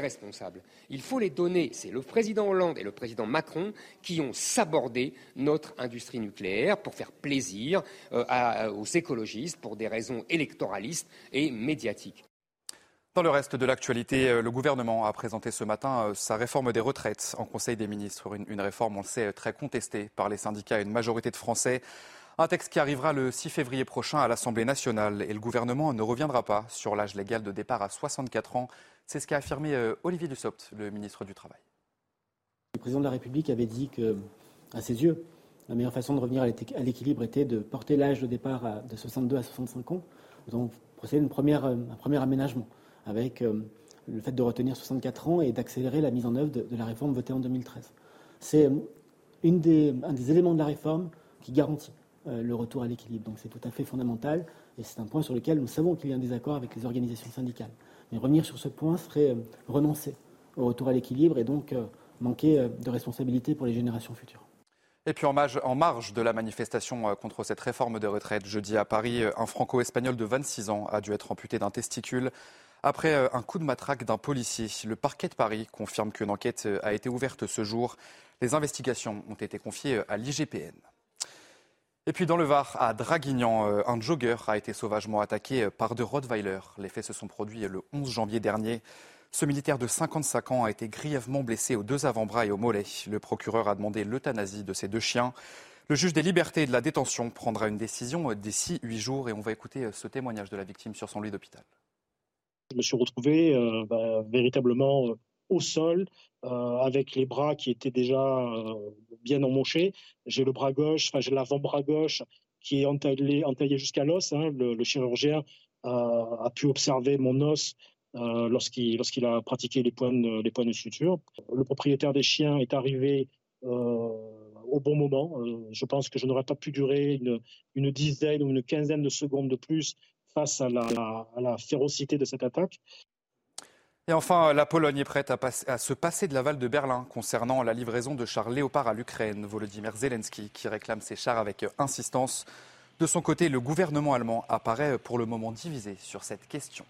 responsables. Il faut les donner. C'est le président Hollande et le président Macron qui ont sabordé notre industrie nucléaire pour faire plaisir euh, aux écologistes pour des raisons électoralistes et médiatiques. Dans le reste de l'actualité, euh, le gouvernement a présenté ce matin euh, sa réforme des retraites en Conseil des ministres. Une, réforme, on le sait, très contestée par les syndicats et une majorité de Français. Un texte qui arrivera le 6 février prochain à l'Assemblée nationale et le gouvernement ne reviendra pas sur l'âge légal de départ à 64 ans. C'est ce qu'a affirmé euh, Olivier Dussopt, le ministre du Travail. Le président de la République avait dit que, à ses yeux, la meilleure façon de revenir à l'équilibre était de porter l'âge de départ de 62 à 65 ans. Nous avons procédé à euh, un premier aménagement avec euh, le fait de retenir 64 ans et d'accélérer la mise en œuvre de, la réforme votée en 2013. C'est un des éléments de la réforme qui garantit le retour à l'équilibre. Donc c'est tout à fait fondamental et c'est un point sur lequel nous savons qu'il y a un désaccord avec les organisations syndicales. Mais revenir sur ce point serait euh, renoncer au retour à l'équilibre et donc euh, manquer de responsabilité pour les générations futures. Et puis en marge, de la manifestation contre cette réforme de retraite, jeudi à Paris, un franco-espagnol de 26 ans a dû être amputé d'un testicule après un coup de matraque d'un policier. Le parquet de Paris confirme qu'une enquête a été ouverte ce jour. Les investigations ont été confiées à l'IGPN. Et puis dans le Var, à Draguignan, euh, un jogger a été sauvagement attaqué euh, par deux Rottweiler. Les faits se sont produits le 11 janvier dernier. Ce militaire de 55 ans a été grièvement blessé aux deux avant-bras et au mollet. Le procureur a demandé l'euthanasie de ces deux chiens. Le juge des libertés et de la détention prendra une décision euh, d'ici huit jours et on va écouter ce témoignage de la victime sur son lit d'hôpital. Je me suis retrouvé bah, véritablement au sol, euh, avec les bras qui étaient déjà euh, bien emmochés. J'ai le bras gauche, enfin j'ai l'avant-bras gauche qui est entaillé, entaillé jusqu'à l'os. Hein. Le, chirurgien a pu observer mon os euh, lorsqu'il a pratiqué les points, de, suture. Le propriétaire des chiens est arrivé au bon moment. je pense que je n'aurais pas pu durer une, dizaine ou une quinzaine de secondes de plus face à la férocité de cette attaque. Et enfin, la Pologne est prête à, se passer de l'aval de Berlin concernant la livraison de chars Léopard à l'Ukraine. Volodymyr Zelensky qui réclame ces chars avec insistance. De son côté, le gouvernement allemand apparaît pour le moment divisé sur cette question.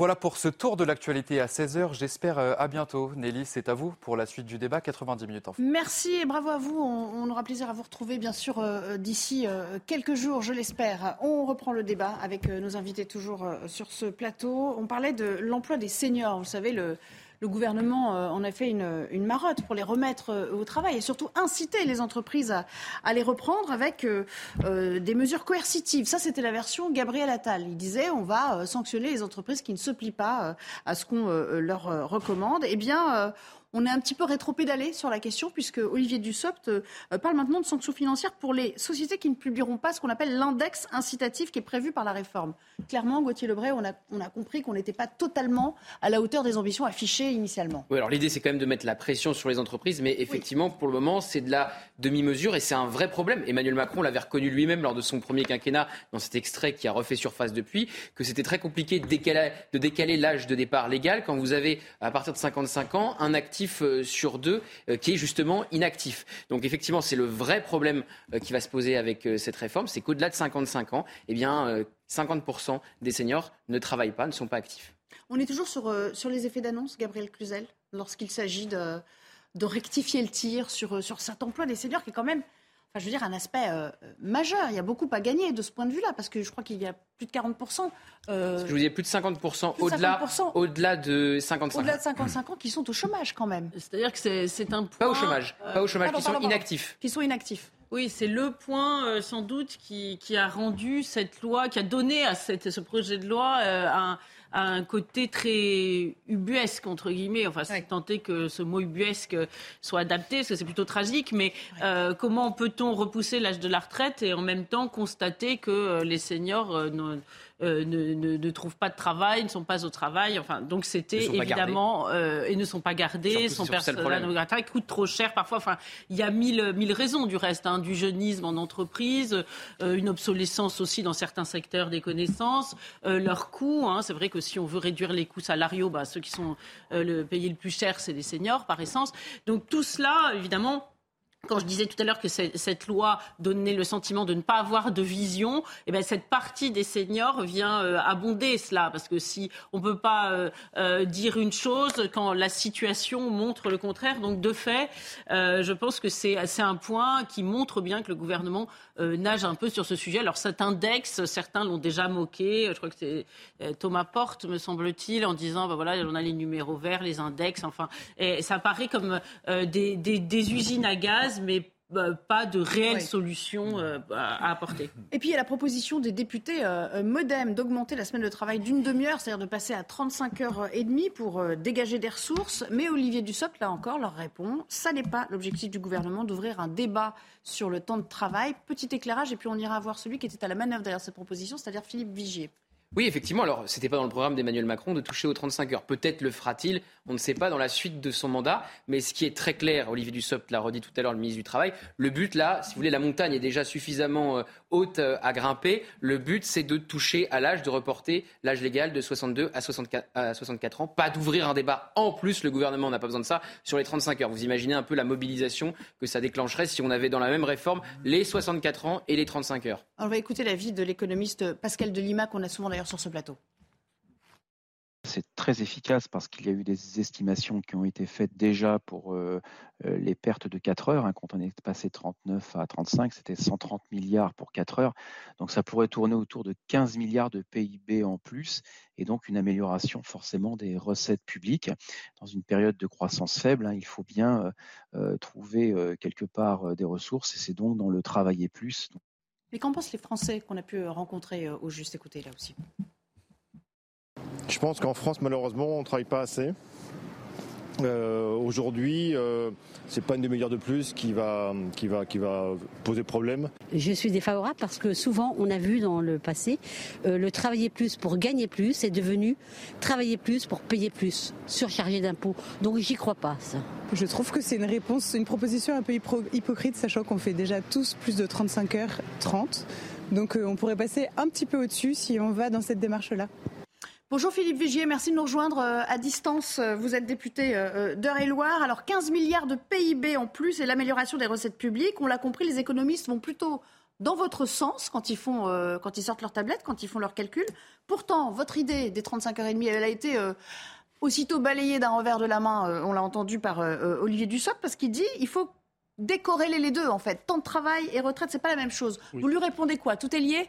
Voilà pour ce tour de l'actualité à 16h. J'espère euh, à bientôt. Nelly, c'est à vous pour la suite du débat. 90 minutes en fait. Merci et bravo à vous. On, aura plaisir à vous retrouver, bien sûr, euh, d'ici euh, quelques jours, je l'espère. On reprend le débat avec nos invités toujours sur ce plateau. On parlait de l'emploi des seniors. Vous savez, le le gouvernement euh, en a fait une, une, marotte pour les remettre euh, au travail et surtout inciter les entreprises à, à les reprendre avec euh, des mesures coercitives. Ça, c'était la version Gabriel Attal. Il disait on va sanctionner les entreprises qui ne se plient pas à ce qu'on leur recommande. Eh bien, on est un petit peu rétropédalé sur la question, puisque Olivier Dussopt euh, parle maintenant de sanctions financières pour les sociétés qui ne publieront pas ce qu'on appelle l'index incitatif qui est prévu par la réforme. Clairement, Gauthier Lebray, on a, on a compris qu'on n'était pas totalement à la hauteur des ambitions affichées initialement. Oui, alors l'idée, c'est quand même de mettre la pression sur les entreprises, mais effectivement, pour le moment, c'est de la demi-mesure et c'est un vrai problème. Emmanuel Macron l'avait reconnu lui-même lors de son premier quinquennat, dans cet extrait qui a refait surface depuis, que c'était très compliqué de décaler l'âge de départ légal quand vous avez, à partir de 55 ans, un actif euh, sur deux euh, qui est justement inactif. Donc effectivement, c'est le vrai problème euh, qui va se poser avec cette réforme, c'est qu'au-delà de 55 ans, eh bien, 50% des seniors ne travaillent pas, ne sont pas actifs. On est toujours sur, sur les effets d'annonce, Gabriel Cluzel, lorsqu'il s'agit de, de, rectifier le tir sur, sur cet emploi des seniors qui est quand même enfin, je veux dire, un aspect euh, majeur. Il y a beaucoup à gagner de ce point de vue-là, parce que je crois qu'il y a plus de 40%. Euh, je vous disais plus de 50%, au-delà, au-delà de 55 Au-delà de 55 ans qui sont au chômage quand même. C'est-à-dire que c'est, un point... Pas au chômage, pas au chômage, qui sont inactifs. Qui sont inactifs. Oui, c'est le point euh, sans doute qui, qui, a rendu cette loi, qui a donné à cette, ce projet de loi un un côté très ubuesque, entre guillemets. Enfin, c'est tenter que ce mot ubuesque soit adapté, parce que c'est plutôt tragique. Mais euh, comment peut-on repousser l'âge de la retraite et en même temps constater que euh, les seniors euh, euh, ne, ne, trouvent pas de travail, ne sont pas au travail. Enfin, donc c'était évidemment euh, et ne sont pas gardés, sont personnels non coûtent trop cher parfois. Enfin, il y a mille, mille raisons du reste, hein, du jeunisme en entreprise, euh, une obsolescence aussi dans certains secteurs des connaissances, leurs coûts. Hein, c'est vrai que si on veut réduire les coûts salariaux, bah, ceux qui sont le, payés le plus cher, c'est les seniors par essence. Donc tout cela, évidemment quand je disais tout à l'heure que cette loi donnait le sentiment de ne pas avoir de vision, eh bien cette partie des seniors vient euh, abonder cela, parce que si on ne peut pas euh, euh, dire une chose quand la situation montre le contraire, donc de fait, je pense que c'est un point qui montre bien que le gouvernement nage un peu sur ce sujet. Alors cet index, certains l'ont déjà moqué, je crois que c'est Thomas Porte, me semble-t-il, en disant, ben voilà, on a les numéros verts, les index, enfin, et ça paraît comme des, des, des usines à gaz mais bah, pas de réelle solution euh, à apporter. Et puis il y a la proposition des députés euh, euh, Modem d'augmenter la semaine de travail d'une demi-heure, c'est-à-dire de passer à 35 heures et demie pour dégager des ressources. Mais Olivier Dussopt, là encore, leur répond ça n'est pas l'objectif du gouvernement d'ouvrir un débat sur le temps de travail. Petit éclairage, et puis on ira voir celui qui était à la manœuvre derrière cette proposition, c'est-à-dire Philippe Vigier. Oui, effectivement. Alors, c'était pas dans le programme d'Emmanuel Macron de toucher aux 35 heures. Peut-être le fera-t-il. On ne sait pas dans la suite de son mandat. Mais ce qui est très clair, Olivier Dussopt l'a redit tout à l'heure, le ministre du Travail, le but là, si vous voulez, la montagne est déjà suffisamment euh, haute euh, à grimper. Le but, c'est de toucher à l'âge, de reporter l'âge légal de 62 à 64, à 64 ans. Pas d'ouvrir un débat. En plus, le gouvernement n'a pas besoin de ça sur les 35 heures. Vous imaginez un peu la mobilisation que ça déclencherait si on avait dans la même réforme les 64 ans et les 35 heures. On va écouter l'avis de l'économiste Pascal Delima qu'on a souvent sur ce plateau. C'est très efficace parce qu'il y a eu des estimations qui ont été faites déjà pour euh, euh, les pertes de 4 heures. Hein. quand on est passé 39 à 35, c'était 130 milliards pour 4 heures. Donc ça pourrait tourner autour de 15 milliards de PIB en plus et donc une amélioration forcément des recettes publiques. Dans une période de croissance faible, hein, il faut bien euh, trouver quelque part des ressources et c'est donc dans le travailler plus. Mais qu'en pensent les Français qu'on a pu rencontrer au juste écouter là aussi? Je pense qu'en France, malheureusement, on ne travaille pas assez. Euh, aujourd'hui, euh, c'est pas une demi-heure de plus qui va, qui, va, qui va poser problème. Je suis défavorable parce que souvent, on a vu dans le passé, euh, le travailler plus pour gagner plus est devenu travailler plus pour payer plus, surchargé d'impôts. Donc j'y crois pas, ça. Je trouve que c'est une réponse, une proposition un peu hypocrite, sachant qu'on fait déjà tous plus de 35 heures 30. Donc on pourrait passer un petit peu au-dessus si on va dans cette démarche-là. Bonjour Philippe Vigier, merci de nous rejoindre euh, à distance. Euh, vous êtes député euh, d'Eure-et-Loire. Alors 15 milliards de PIB en plus et l'amélioration des recettes publiques. On l'a compris, les économistes vont plutôt dans votre sens quand ils, font, quand ils sortent leur tablette, quand ils font leurs calculs. Pourtant, votre idée des 35h30, elle a été aussitôt balayée d'un revers de la main, on l'a entendu par Olivier Dussopt, parce qu'il dit il faut décorréler les deux en fait. Temps de travail et retraite, c'est pas la même chose. Vous lui répondez quoi? Tout est lié?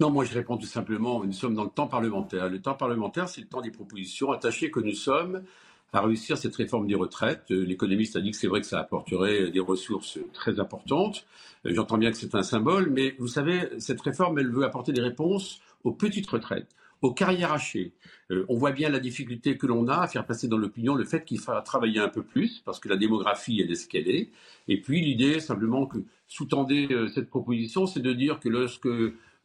Non, moi je réponds tout simplement, nous sommes dans le temps parlementaire. Le temps parlementaire, c'est le temps des propositions attachées que nous sommes à réussir cette réforme des retraites. Euh, l'économiste a dit que c'est vrai que ça apporterait des ressources très importantes. Euh, j'entends bien que c'est un symbole, mais vous savez, cette réforme, elle veut apporter des réponses aux petites retraites, aux carrières hachées. Euh, on voit bien la difficulté que l'on a à faire passer dans l'opinion le fait qu'il faudra travailler un peu plus, parce que la démographie, elle est ce qu'elle est. Et puis l'idée, simplement, que sous-tendait euh, cette proposition, c'est de dire que lorsque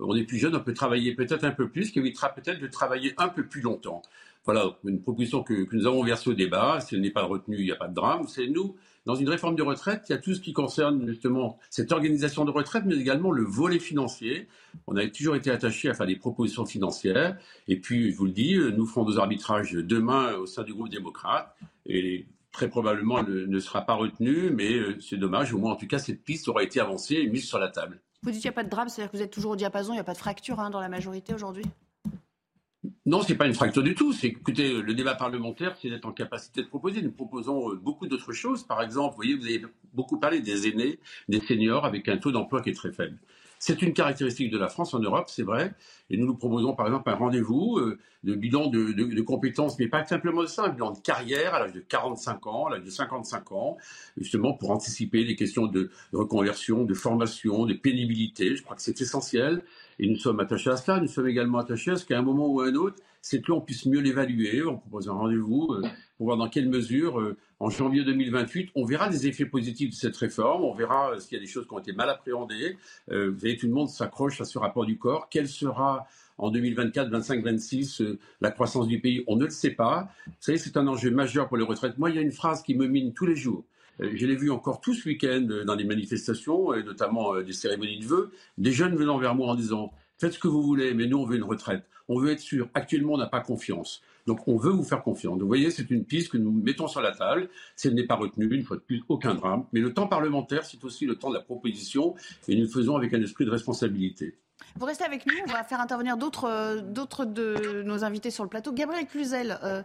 on est plus jeune, on peut travailler peut-être un peu plus, qui évitera peut-être de travailler un peu plus longtemps. Voilà, une proposition que, nous avons versée au débat. Si elle n'est pas retenue, il n'y a pas de drame. C'est nous, dans une réforme de retraite, il y a tout ce qui concerne justement cette organisation de retraite, mais également le volet financier. On a toujours été attaché à faire des propositions financières. Et puis, je vous le dis, nous ferons nos arbitrages demain au sein du groupe démocrate. Et très probablement ne, ne sera pas retenu, mais euh, c'est dommage. Au moins, en tout cas, cette piste aura été avancée et mise sur la table. Vous dites qu'il n'y a pas de drame, c'est-à-dire que vous êtes toujours au diapason, il n'y a pas de fracture hein, dans la majorité aujourd'hui? Non, ce n'est pas une fracture du tout. Écoutez, le débat parlementaire, c'est d'être en capacité de proposer. Nous proposons euh, beaucoup d'autres choses. Par exemple, vous voyez, vous avez beaucoup parlé des aînés, des seniors, avec un taux d'emploi qui est très faible. C'est une caractéristique de la France en Europe, c'est vrai. Et nous nous proposons par exemple un rendez-vous euh, de bilan de, compétences, mais pas simplement de ça, un bilan de carrière à l'âge de 45 ans, à l'âge de 55 ans, justement pour anticiper les questions de reconversion, de formation, de pénibilité. Je crois que c'est essentiel. Et nous sommes attachés à cela. Nous sommes également attachés à ce qu'à un moment ou à un autre, cette loi, on puisse mieux l'évaluer. On propose un rendez-vous euh, pour voir dans quelle mesure, euh, en janvier 2028, on verra les effets positifs de cette réforme. On verra euh, s'il y a des choses qui ont été mal appréhendées. vous savez, tout le monde s'accroche à ce rapport du corps. Quelle sera en 2024, 25, 26, la croissance du pays, on ne le sait pas. Vous savez, c'est un enjeu majeur pour les retraites. Moi, il y a une phrase qui me mine tous les jours. Je l'ai vu encore tout ce week-end dans les manifestations, et notamment des cérémonies de vœux, des jeunes venant vers moi en disant Faites ce que vous voulez, mais nous, on veut une retraite. On veut être sûr. Actuellement, on n'a pas confiance. Donc, on veut vous faire confiance. Vous voyez, c'est une piste que nous mettons sur la table. Si elle n'est pas retenue, une fois de plus, aucun drame. Mais le temps parlementaire, c'est aussi le temps de la proposition, et nous le faisons avec un esprit de responsabilité. Vous restez avec nous, on va faire intervenir d'autres de nos invités sur le plateau. Gabriel Cluzel, euh,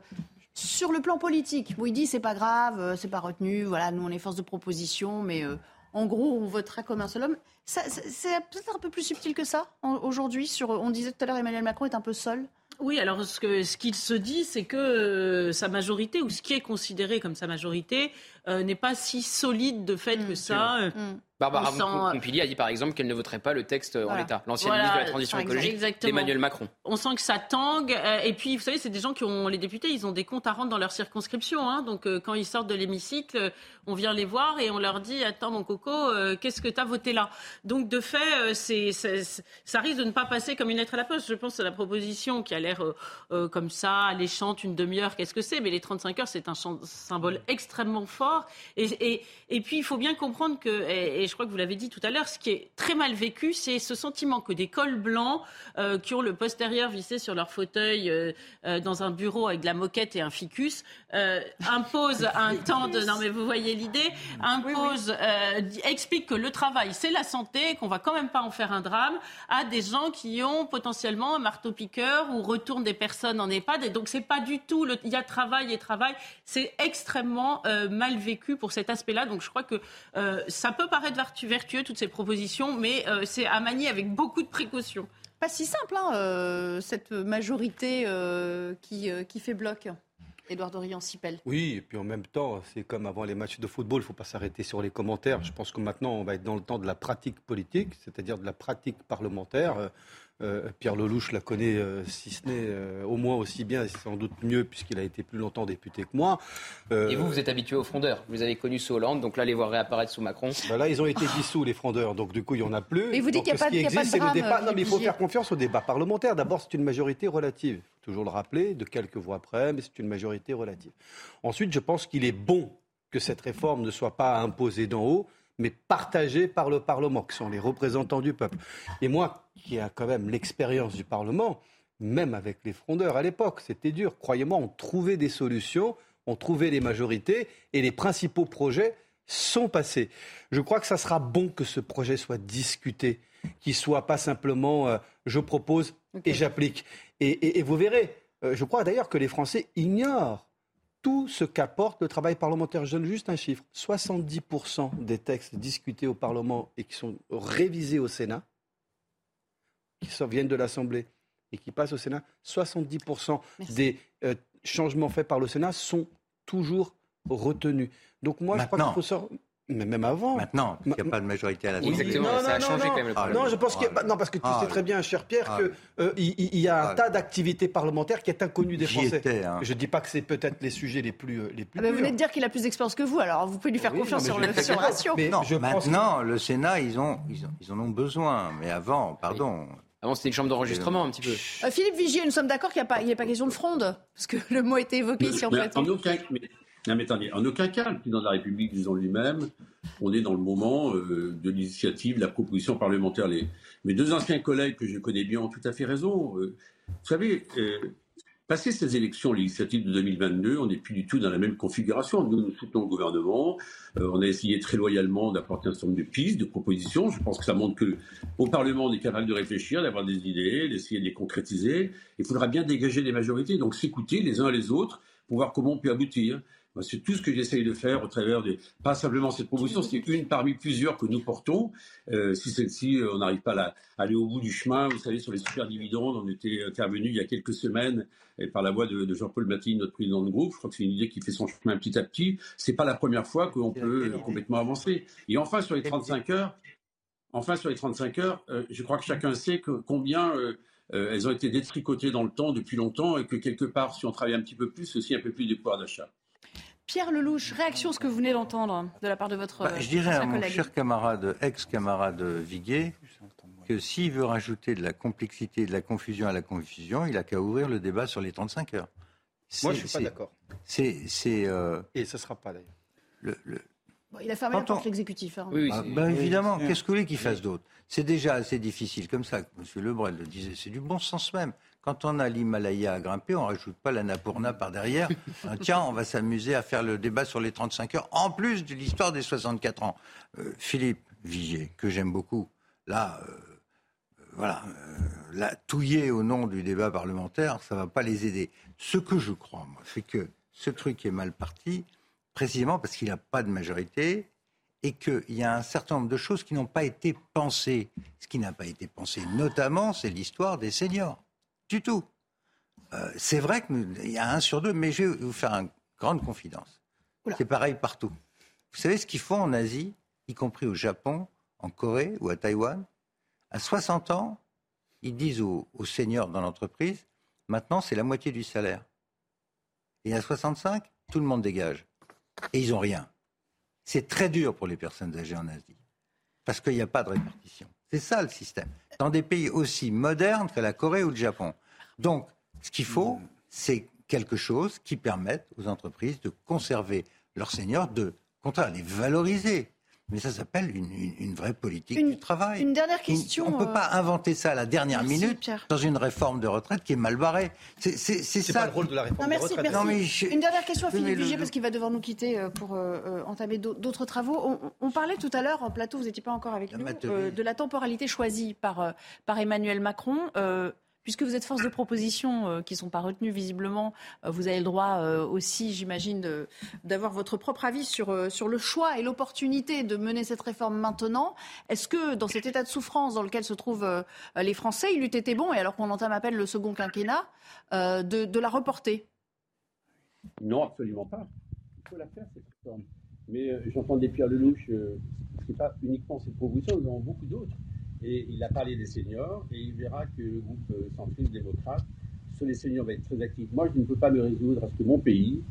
sur le plan politique, il dit c'est pas grave, euh, c'est pas retenu, voilà, nous on est force de proposition, mais euh, en gros, on votera comme un seul homme. C'est peut-être un peu plus subtil que ça aujourd'hui. On disait tout à l'heure, Emmanuel Macron est un peu seul. Oui, alors ce qu'il se dit, c'est que euh, sa majorité, ou ce qui est considéré comme sa majorité, euh, n'est pas si solide de fait que mm. ça. Euh, mm. Barbara Pompili a dit par exemple qu'elle ne voterait pas le texte en l'état. L'ancienne ministre de la Transition écologique, Emmanuel Macron. On sent que ça tangue. Euh, et puis, vous savez, c'est des gens qui ont, les députés, ils ont des comptes à rendre dans leur circonscription. Hein. donc, euh, quand ils sortent de l'hémicycle, on vient les voir et on leur dit Attends, mon coco, euh, qu'est-ce que tu as voté là? Donc, de fait, c'est, ça risque de ne pas passer comme une lettre à la poste. Je pense à la proposition qui a l'air comme ça, alléchante, une demi-heure, qu'est-ce que c'est? Mais les 35 heures, c'est un symbole extrêmement fort. Et, et, puis, il faut bien comprendre que et je crois que vous l'avez dit tout à l'heure, ce qui est très mal vécu, c'est ce sentiment que des cols blancs euh, qui ont le postérieur vissé sur leur fauteuil euh, euh, dans un bureau avec de la moquette et un ficus imposent [LAUGHS] un temps de... Non mais vous voyez l'idée, imposent, expliquent que le travail c'est la santé, qu'on va quand même pas en faire un drame, à des gens qui ont potentiellement un marteau-piqueur ou retournent des personnes en EHPAD. Et donc c'est pas du tout... Le... Il y a travail et travail. C'est extrêmement mal vécu pour cet aspect-là. Donc je crois que ça peut paraître vertueux, toutes ces propositions, mais euh, c'est à manier avec beaucoup de précautions. Pas si simple, hein, euh, cette majorité euh, qui, qui fait bloc. Édouard Dorian-Sipel. Oui, et puis en même temps, c'est comme avant les matchs de football, il ne faut pas s'arrêter sur les commentaires. Je pense que maintenant, on va être dans le temps de la pratique politique, c'est-à-dire de la pratique parlementaire. Euh, Pierre Lelouch la connaît, euh, si ce n'est euh, au moins aussi bien et sans doute mieux, puisqu'il a été plus longtemps député que moi. et vous, vous êtes habitué aux frondeurs. Vous avez connu sous Hollande, donc là, les voir réapparaître sous Macron. Bah là, ils ont été dissous, les frondeurs, donc du coup, il n'y en a plus. Mais vous dites qu'il n'y a, pas de drame, débat. Non, mais il faut faire confiance au débat parlementaire. D'abord, c'est une majorité relative. toujours le rappeler, de quelques voix près, mais c'est une majorité relative. Ensuite, je pense qu'il est bon que cette réforme ne soit pas imposée d'en haut, mais partagée par le Parlement, qui sont les représentants du peuple. Et moi, qui a quand même l'expérience du Parlement, même avec les frondeurs à l'époque, c'était dur. Croyez-moi, on trouvait des solutions, on trouvait des majorités, et les principaux projets sont passés. Je crois que ça sera bon que ce projet soit discuté, qu'il soit pas simplement euh, je propose et j'applique. Et, vous verrez, euh, je crois d'ailleurs que les Français ignorent tout ce qu'apporte le travail parlementaire. Je donne juste un chiffre. 70% des textes discutés au Parlement et qui sont révisés au Sénat qui viennent de l'Assemblée et qui passent au Sénat, 70% des euh, changements faits par le Sénat sont toujours retenus. Donc moi, je crois qu'il faut. Mais même avant. Maintenant, il n'y a pas de majorité à l'Assemblée. Exactement, Non, ça a changé non, quand même le non, problème. Non, je pense que Ah, non parce que tu ah, sais très bien, cher Pierre, ah, que euh, y a un ah, tas d'activités parlementaires qui est inconnu des Français. étais, hein. Je dis pas que c'est peut-être les sujets les plus euh, les plus. Ah ben, vous venez de dire qu'il a plus d'expérience que vous, alors vous pouvez lui faire Oui, confiance non, sur mais le, sur le ratio. Mais Non, je pense maintenant, le Sénat, ils, ont, ils, ont- ils en ont besoin. Mais avant, pardon. Avant, c'était une chambre d'enregistrement un petit peu. Euh, Philippe Vigier, nous sommes d'accord qu'il n'y a, pas- il y a pas question de fronde Parce que le mot a été évoqué ici en Mais plateau. Non, mais attendez, en aucun cas, le président de la République disant lui-même, on est dans le moment euh, de l'initiative, de la proposition parlementaire. Les, mes deux anciens collègues que je connais bien ont tout à fait raison. Euh, vous savez, euh, passé ces élections législatives de 2022, on n'est plus du tout dans la même configuration. Nous, nous soutenons le gouvernement. Euh, on a essayé très loyalement d'apporter un certain nombre de pistes, de propositions. Je pense que ça montre que au Parlement, on est capable de réfléchir, d'avoir des idées, d'essayer de les concrétiser. Il faudra bien dégager des majorités, donc s'écouter les uns les autres pour voir comment on peut aboutir. C'est tout ce que j'essaye de faire au travers des, pas simplement cette proposition, c'est une parmi plusieurs que nous portons. Euh, si celle-ci, euh, on n'arrive pas à, la- à aller au bout du chemin, vous savez, sur les super dividendes, on était intervenu il y a quelques semaines et par la voix de, de Jean-Paul Mattei, notre président de groupe. Je crois que c'est une idée qui fait son chemin petit à petit. C'est pas la première fois qu'on peut complètement avancer. Et enfin, sur les 35 heures, enfin sur les 35 heures, euh, je crois que chacun sait que combien euh, euh, elles ont été détricotées dans le temps depuis longtemps et que quelque part, si on travaille un petit peu plus, c'est aussi un peu plus de pouvoir d'achat. Pierre Lelouch, réaction à ce que vous venez d'entendre de la part de votre Bah, je dirais à mon collègue. cher camarade, ex-camarade Viguier, que s'il veut rajouter de la complexité et de la confusion à la confusion, il a qu'à ouvrir le débat sur les 35 heures. Moi, je suis pas d'accord. C'est, euh, Et ce sera pas d'ailleurs. le, le- Bon, il a fermé la on- porte l'exécutif. hein. Ah, ben évidemment, qu'est-ce que vous voulez qu'il fasse d'autre? C'est déjà assez difficile comme ça. M. Lebrel le disait, c'est du bon sens même. Quand on a l'Himalaya à grimper, on rajoute pas l'Annapurna par derrière. Ah, [LAUGHS] Tiens, on va s'amuser à faire le débat sur les 35 heures, en plus de l'histoire des 64 ans. Euh, Philippe Vigier, que j'aime beaucoup, là, euh, euh, voilà, euh, là, touiller au nom du débat parlementaire, ça va pas les aider. Ce que je crois, moi, c'est que ce truc est mal parti, précisément parce qu'il n'a pas de majorité et qu'il y a un certain nombre de choses qui n'ont pas été pensées. Ce qui n'a pas été pensé, notamment, c'est l'histoire des seniors. Du tout. Euh, c'est vrai qu'il y a un sur deux, mais je vais vous faire une grande confidence. C'est pareil partout. Vous savez ce qu'ils font en Asie, y compris au Japon, en Corée ou à Taïwan? À 60 ans, ils disent aux, aux seniors dans l'entreprise, maintenant c'est la moitié du salaire. Et à 65, tout le monde dégage. Et ils n'ont rien. C'est très dur pour les personnes âgées en Asie. Parce qu'il n'y a pas de répartition. C'est ça le système. Dans des pays aussi modernes que la Corée ou le Japon. Donc, ce qu'il faut, c'est quelque chose qui permette aux entreprises de conserver leurs seniors, de, au contraire, les valoriser. Mais ça s'appelle une, une- une vraie politique Une- du travail. une dernière question, On ne peut euh, pas inventer ça à la dernière Merci, minute Pierre. dans une réforme de retraite qui est mal barrée. C'est ça. pas le rôle de la réforme Non, merci, des retraites. merci. Non, mais je- Une dernière question à Philippe le- Vigier, le- parce qu'il va devoir nous quitter euh, pour euh, entamer d'au- d'autres travaux. On, on parlait tout à l'heure en plateau, vous n'étiez pas encore avec nous, euh, de la temporalité choisie par, euh, par Emmanuel Macron. Puisque vous êtes force de proposition euh, qui ne sont pas retenues visiblement, euh, vous avez le droit euh, aussi, j'imagine, d'avoir votre propre avis sur, euh, sur le choix et l'opportunité de mener cette réforme maintenant. Est-ce que dans cet état de souffrance dans lequel se trouvent les Français, il eût été bon, et alors qu'on entame à peine le second quinquennat, de, la reporter? Non, absolument pas. Il faut la faire, cette réforme. Mais euh, j'entendais Pierre Lelouch, euh, c'est pas uniquement cette proposition, nous en avons beaucoup d'autres. Et il a parlé des seniors, et il verra que le groupe euh, centriste démocrate, sur les seniors, va être très actif. Moi, je ne peux pas me résoudre à ce que mon pays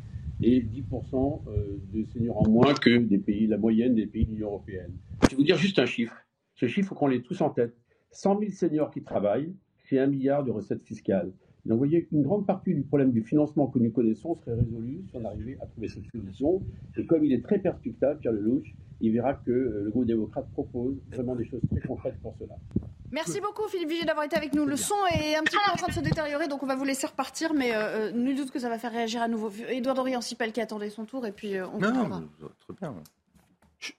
ait 10% euh, de seniors en moins que des pays, la moyenne des pays de l'Union européenne. Je vais vous dire juste un chiffre. Ce chiffre, qu'on l'ait tous en tête. 100 000 seniors qui travaillent, c'est un milliard de recettes fiscales. Donc, vous voyez, une grande partie du problème du financement que nous connaissons serait résolue si on arrivait à trouver cette solution. Et comme il est très perspictable, Pierre Lelouch, il verra que euh, le groupe démocrate propose vraiment des choses très concrètes pour cela. Merci beaucoup Philippe Vigier d'avoir été avec nous. Le son est un petit peu en train de se détériorer, donc on va vous laisser repartir, mais euh, euh, nul doute que ça va faire réagir à nouveau. Édouard Dorian-Sipel qui attendait son tour, et puis euh, on Non, reprendra. très bien.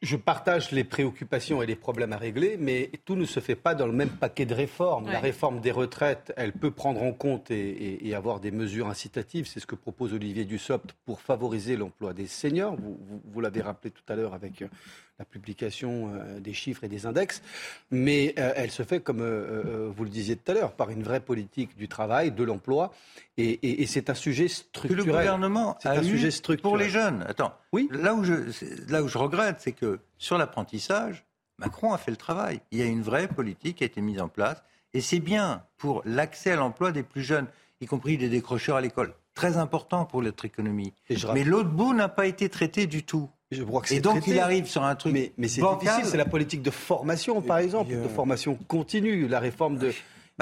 Je- partage les préoccupations et les problèmes à régler, mais tout ne se fait pas dans le même paquet de réformes. La réforme des retraites, elle peut prendre en compte et, et- et avoir des mesures incitatives. C'est ce que propose Olivier Dussopt pour favoriser l'emploi des seniors. Vous, vous- vous l'avez rappelé tout à l'heure avec euh, la publication des chiffres et des index, mais elle se fait, comme vous le disiez tout à l'heure, par une vraie politique du travail, de l'emploi, et, c'est un sujet structurel. Que le gouvernement a un sujet structurel. pour les jeunes. Attends, oui. là, où je, là où je regrette, c'est que sur l'apprentissage, Macron a fait le travail. Il y a une vraie politique qui a été mise en place, et c'est bien pour l'accès à l'emploi des plus jeunes, y compris des décrocheurs à l'école. Très important pour notre économie. Mais l'autre bout n'a pas été traité du tout. Je crois que et donc il arrive sur un truc. Mais, mais c'est difficile, c'est la politique de formation, par exemple, de formation continue, la réforme de.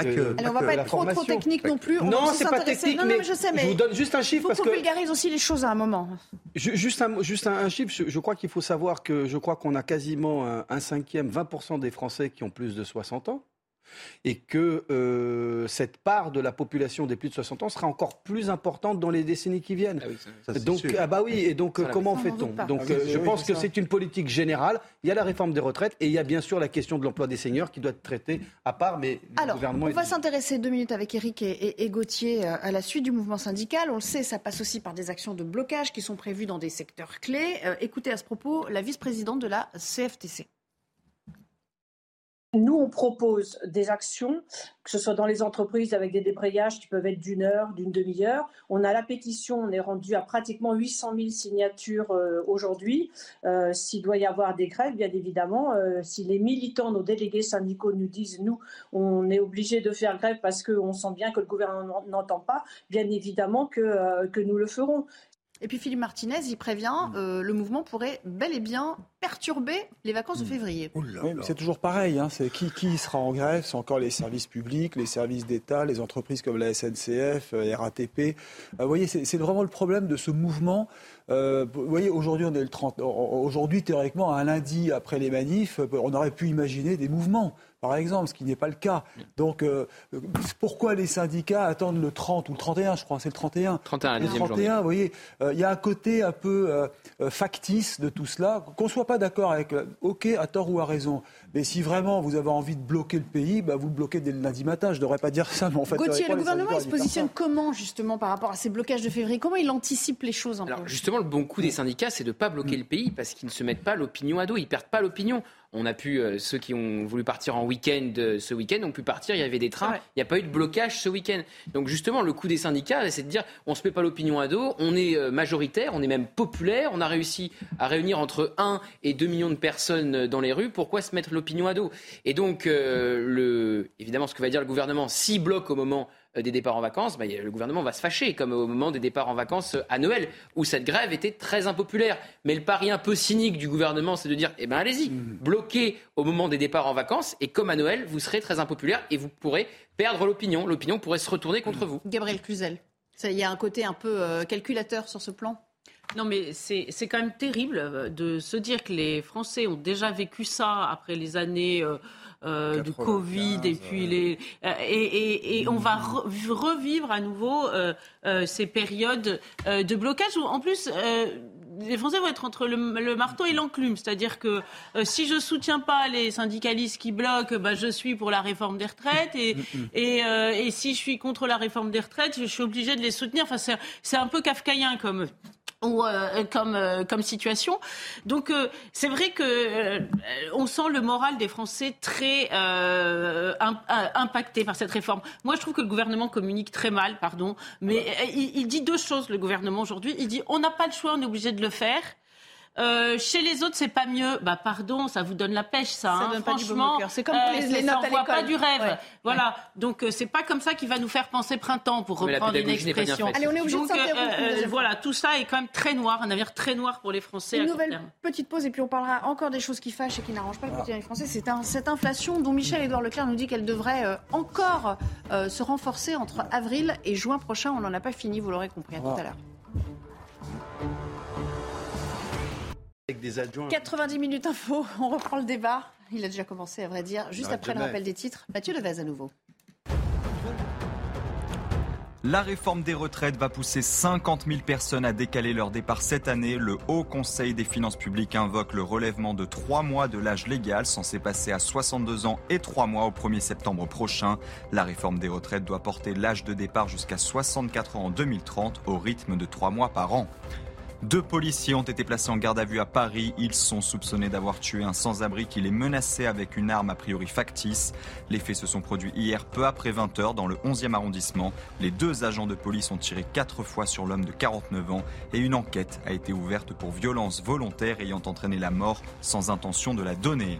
Euh, Alors, on va pas être trop, trop, technique non plus. non, c'est pas technique, mais, je, sais, mais je vous donne juste un chiffre. parce qu'on vulgarise aussi les choses à un moment. Juste un, juste un, chiffre, je, crois qu'il faut savoir que je crois qu'on a quasiment un, un cinquième, 20% des Français qui ont plus de 60 ans et que euh, cette part de la population des plus de 60 ans sera encore plus importante dans les décennies qui viennent. Ah oui, donc, ah bah oui, et donc comment fait-on Donc, ah euh, je pense que c'est une politique générale. Il y a la réforme des retraites et il y a bien sûr la question de l'emploi des seniors qui doit être traitée à part. Mais Alors, on va s'intéresser deux minutes avec Eric et, et, Gauthier euh, à la suite du mouvement syndical. On le sait, ça passe aussi par des actions de blocage qui sont prévues dans des secteurs clés. écoutez à ce propos la vice-présidente de la CFTC. Nous, on propose des actions, que ce soit dans les entreprises avec des débrayages qui peuvent être d'une heure, d'une demi-heure. On a la pétition, on est rendu à pratiquement 800 000 signatures euh, aujourd'hui. Euh, s'il doit y avoir des grèves, bien évidemment, euh, si les militants, nos délégués syndicaux nous disent, nous, on est obligé de faire grève parce qu'on sent bien que le gouvernement n'entend pas, bien évidemment que, que nous le ferons. Et puis Philippe Martinez, il prévient, mm. euh, le mouvement pourrait bel et bien perturber les vacances de mm. février. c'est toujours pareil. Hein, c'est qui, qui sera en grève C'est encore les services publics, les services d'État, les entreprises comme la SNCF, euh, RATP. Euh, vous voyez, c'est vraiment le problème de ce mouvement. vous voyez, aujourd'hui, on est le 30. Aujourd'hui, théoriquement, un lundi après les manifs, on aurait pu imaginer des mouvements par exemple, ce qui n'est pas le cas. Donc, euh, pourquoi les syndicats attendent le 30 ou le 31, je crois, c'est le 31 31, le 31, vous voyez, euh, il y a un côté un peu euh, factice de tout cela, qu'on ne soit pas d'accord avec, ok, à tort ou à raison, mais si vraiment vous avez envie de bloquer le pays, bah, vous le bloquez dès le lundi matin. Je ne devrais pas dire ça, mais en fait... Gauthier, le gouvernement, il se positionne comment, justement, par rapport à ces blocages de février? Comment il anticipe les choses Alors, justement, le bon coup des syndicats, c'est de ne pas bloquer le pays, parce qu'ils ne se mettent pas l'opinion à dos, ils ne perdent pas l'opinion on a pu, euh, ceux qui ont voulu partir en week-end euh, ce week-end ont pu partir, il y avait des trains, il n'y a pas eu de blocage ce week-end. Donc justement, le coup des syndicats, c'est de dire, on ne se met pas l'opinion à dos, on est euh, majoritaire, on est même populaire, on a réussi à réunir entre 1 et 2 millions de personnes dans les rues, pourquoi se mettre l'opinion à dos? Et donc, le, évidemment, ce que va dire le gouvernement, si bloque au moment des départs en vacances, bah, le gouvernement va se fâcher, comme au moment des départs en vacances euh, à Noël, où cette grève était très impopulaire. Mais le pari un peu cynique du gouvernement, c'est de dire, eh ben allez-y, mmh. bloquez au moment des départs en vacances, et comme à Noël, vous serez très impopulaire et vous pourrez perdre l'opinion. L'opinion pourrait se retourner contre mmh. vous. Gabriel Cluzel, il y a un côté un peu euh, calculateur sur ce plan? Non, mais c'est quand même terrible de se dire que les Français ont déjà vécu ça après les années euh, du Covid et puis les euh, et, et, on va revivre à nouveau euh, ces périodes de blocage où en plus les Français vont être entre le, marteau et l'enclume, c'est-à-dire que si je soutiens pas les syndicalistes qui bloquent, bah, je suis pour la réforme des retraites et, [LAUGHS] et, et si je suis contre la réforme des retraites, je suis obligé de les soutenir. Enfin, c'est un peu kafkaïen comme ou euh, comme euh, comme situation. Donc euh, c'est vrai que on sent le moral des Français très impacté par cette réforme. Moi, je trouve que le gouvernement communique très mal, pardon, mais il, il dit deux choses. Le gouvernement aujourd'hui, il dit on n'a pas le choix, on est obligé de le faire. Euh, chez les autres, c'est pas mieux. Bah pardon, ça vous donne la pêche, ça. Ça hein. donne Franchement, C'est comme pour les, euh, les notes à pas du rêve. Voilà. Donc euh, c'est pas comme ça qui va nous faire penser printemps, pour reprendre une expression. Allez, on est obligé de euh, Voilà, tout ça est quand même très noir, un avenir très noir pour les Français. Une nouvelle petite pause et puis on parlera encore des choses qui fâchent et qui n'arrangent pas le quotidien des Français. C'est cette inflation dont Michel-Édouard Leclerc nous dit qu'elle devrait encore se renforcer entre avril et juin prochain. On n'en a pas fini, vous l'aurez compris. À tout à l'heure. 90 minutes info, [LAUGHS] on reprend le débat. Il a déjà commencé, à vrai dire, juste après le rappel des titres. Mathieu Levez à nouveau. La réforme des retraites va pousser 50 000 personnes à décaler leur départ cette année. Le Haut Conseil des finances publiques invoque le relèvement de 3 mois de l'âge légal, censé passer à 62 ans et 3 mois au 1er septembre prochain. La réforme des retraites doit porter l'âge de départ jusqu'à 64 ans en 2030 au rythme de 3 mois par an. Deux policiers ont été placés en garde à vue à Paris. Ils sont soupçonnés d'avoir tué un sans-abri qui les menaçait avec une arme a priori factice. Les faits se sont produits hier peu après 20h dans le 11e arrondissement. Les deux agents de police ont tiré quatre fois sur l'homme de 49 ans et une enquête a été ouverte pour violence volontaire ayant entraîné la mort sans intention de la donner.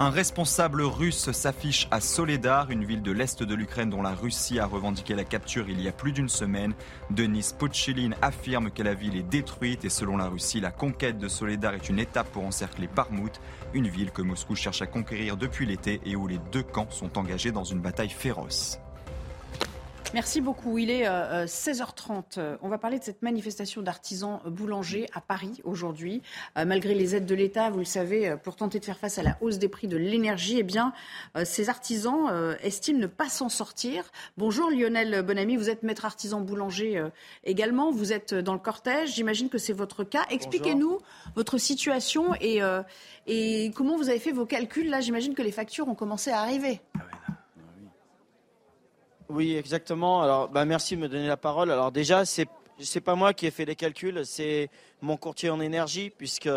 Un responsable russe s'affiche à Soledar, une ville de l'est de l'Ukraine dont la Russie a revendiqué la capture il y a plus d'une semaine. Denis Pochilin affirme que la ville est détruite et selon la Russie, la conquête de Soledar est une étape pour encercler Parmout, une ville que Moscou cherche à conquérir depuis l'été et où les deux camps sont engagés dans une bataille féroce. Merci beaucoup. Il est 16h30. Euh, euh, on va parler de cette manifestation d'artisans boulangers à Paris aujourd'hui. Euh, malgré les aides de l'État, vous le savez, pour tenter de faire face à la hausse des prix de l'énergie, eh bien, ces artisans estiment ne pas s'en sortir. Bonjour Lionel Bonamy, vous êtes maître artisan boulanger également. Vous êtes dans le cortège. J'imagine que c'est votre cas. Expliquez-nous votre situation et, et comment vous avez fait vos calculs. Là, j'imagine que les factures ont commencé à arriver. Ah oui, exactement. Alors, bah, merci de me donner la parole. Alors déjà, c'est c'est pas moi qui ai fait les calculs, c'est mon courtier en énergie, puisque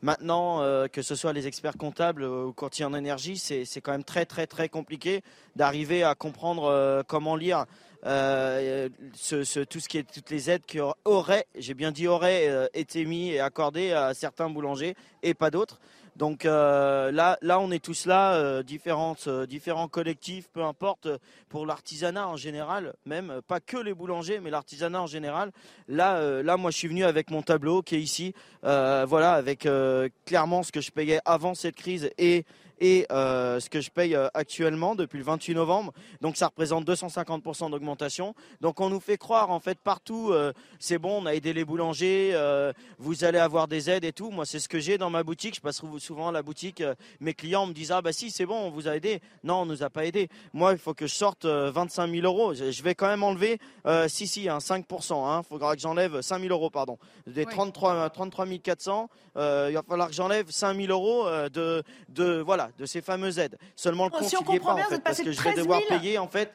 maintenant, euh, que ce soit les experts comptables ou courtiers en énergie, c'est quand même très très très compliqué d'arriver à comprendre euh, comment lire euh, ce, tout ce qui est toutes les aides qui auraient, j'ai bien dit auraient, été mis et accordées à certains boulangers et pas d'autres. Donc euh, là, là, on est tous là, euh, euh, différents collectifs, peu importe, pour l'artisanat en général, même pas que les boulangers, mais l'artisanat en général. Là, là, moi, je suis venu avec mon tableau qui est ici, voilà, avec clairement ce que je payais avant cette crise et et euh, ce que je paye euh, actuellement depuis le 28 novembre. Donc ça représente 250% d'augmentation. Donc on nous fait croire en fait partout, euh, c'est bon, on a aidé les boulangers, vous allez avoir des aides et tout. Moi c'est ce que j'ai dans ma boutique. Je passe souvent à la boutique. mes clients me disent ah bah si c'est bon, on vous a aidé. Non, on nous a pas aidé. Moi il faut que je sorte 25 000 euros. Je vais quand même enlever si si un 5%. Il faudra que j'enlève 5 000 euros pardon. Des 33 33 400. il va falloir que j'enlève 5 000 euros de de voilà de ces fameuses aides. Seulement le compte si pas en fait, parce que je vais devoir payer en fait.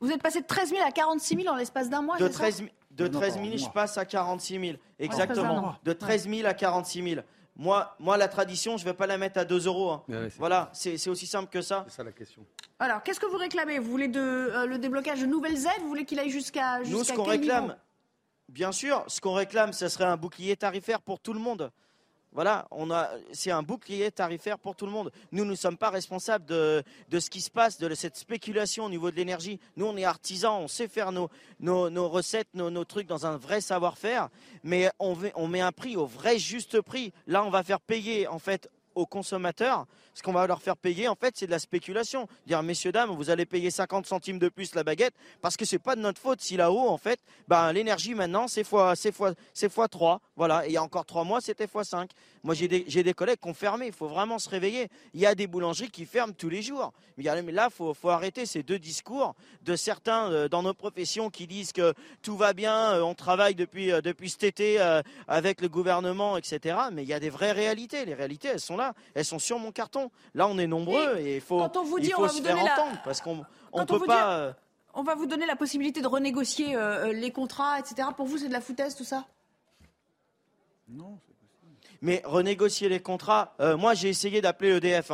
Vous êtes passé de 13 000 à 46 000 en l'espace d'un mois. De 13 000, de 13 000 je passe à 46 000. Exactement. De 13 000 à 46 000. Moi, moi, la tradition, je ne vais pas la mettre à 2 euros. Hein. voilà, c'est aussi simple que ça. C'est ça la question. Alors, qu'est-ce que vous réclamez? Vous voulez de, euh, le déblocage de nouvelles aides? Vous voulez qu'il aille jusqu'à Nous, ce qu'on réclame, bien sûr, ce qu'on réclame, ce serait un bouclier tarifaire pour tout le monde. Voilà, on a, c'est un bouclier tarifaire pour tout le monde. Nous, ne sommes pas responsables de, ce qui se passe, de cette spéculation au niveau de l'énergie. Nous, on est artisans, on sait faire nos, nos, recettes, nos, nos, trucs dans un vrai savoir-faire, mais on, on met un prix au vrai juste prix. Là, on va faire payer en fait aux consommateurs, ce qu'on va leur faire payer, en fait, c'est de la spéculation. Dire, messieurs, dames, vous allez payer 50 centimes de plus la baguette, parce que c'est pas de notre faute si là-haut, en fait, ben, l'énergie maintenant, c'est fois, fois, fois 3. Voilà. Et il y a encore 3 mois, c'était fois 5. Moi, j'ai des, collègues qui ont fermé. Il faut vraiment se réveiller. Il y a des boulangeries qui ferment tous les jours. Mais là, il faut, faut arrêter ces deux discours de certains euh, dans nos professions qui disent que tout va bien, euh, on travaille depuis, euh, depuis cet été avec le gouvernement, etc. Mais il y a des vraies réalités. Les réalités, elles sont là elles sont sur mon carton. Là, on est nombreux et, il faut, on vous dit, il faut se faire entendre parce qu'on on peut pas. Euh, on va vous donner la possibilité de renégocier les contrats, etc. Pour vous, c'est de la foutaise tout ça? Non, c'est. Mais renégocier les contrats, moi j'ai essayé d'appeler EDF.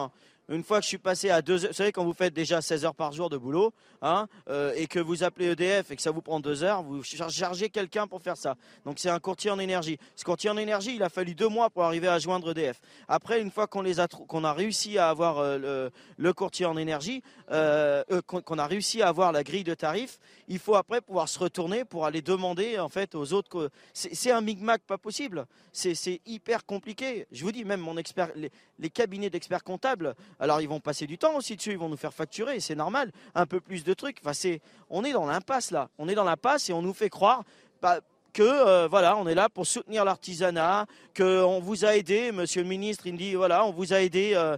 Une fois que je suis passé à deux heures, vous savez, quand vous faites déjà 16 heures par jour de boulot, hein, euh, et que vous appelez EDF et que ça vous prend deux heures, vous chargez quelqu'un pour faire ça. Donc c'est un courtier en énergie. Ce courtier en énergie, il a fallu deux mois pour arriver à joindre EDF. Après, une fois qu'on a, a réussi à avoir euh, le, courtier en énergie, euh, qu'on a réussi à avoir la grille de tarifs, il faut après pouvoir se retourner pour aller demander en fait aux autres. C'est un micmac pas possible. C'est hyper compliqué. Je vous dis, même mon expert, les cabinets d'experts comptables alors ils vont passer du temps aussi dessus, ils vont nous faire facturer, c'est normal, un peu plus de trucs. On est dans l'impasse là, on est dans l'impasse et on nous fait croire que euh, voilà, on est là pour soutenir l'artisanat, que on vous a aidé, Monsieur le Ministre, il me dit voilà, on vous a aidé, euh,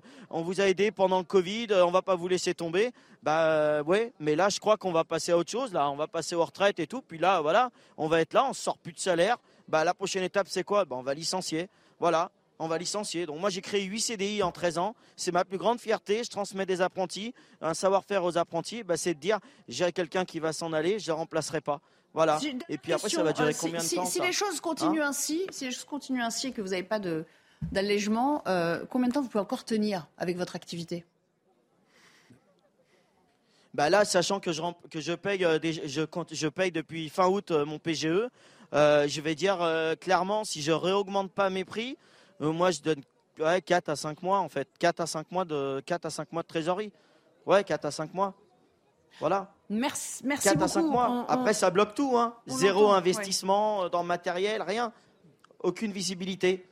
pendant le Covid, on va pas vous laisser tomber. Bah euh, ouais, mais là je crois qu'on va passer à autre chose, là, on va passer aux retraites et tout, puis là voilà, on va être là, on sort plus de salaire. Bah la prochaine étape c'est quoi? Bah on va licencier, voilà on va licencier. Donc moi j'ai créé 8 CDI en 13 ans, c'est ma plus grande fierté, je transmets des apprentis, un savoir-faire aux apprentis, bah, c'est de dire j'ai quelqu'un qui va s'en aller, je ne remplacerai pas. Voilà. Et puis après, ça va durer combien de temps Si les choses continuent hein ainsi, si les choses continuent ainsi et que vous n'avez pas de d'allègement, combien de temps vous pouvez encore tenir avec votre activité? Bah là, sachant que je, que je paye, je, je paye depuis fin août mon PGE, je vais dire clairement, si je réaugmente pas mes prix, moi je donne ouais, 4 à 5 mois en fait. 4 à 5 mois de, 4 à 5 mois de trésorerie. Ouais, 4 à 5 mois. Voilà. Merci, merci 4 beaucoup. à 5 mois. Après, ça bloque tout. Hein. Zéro investissement dans le matériel, rien. Aucune visibilité.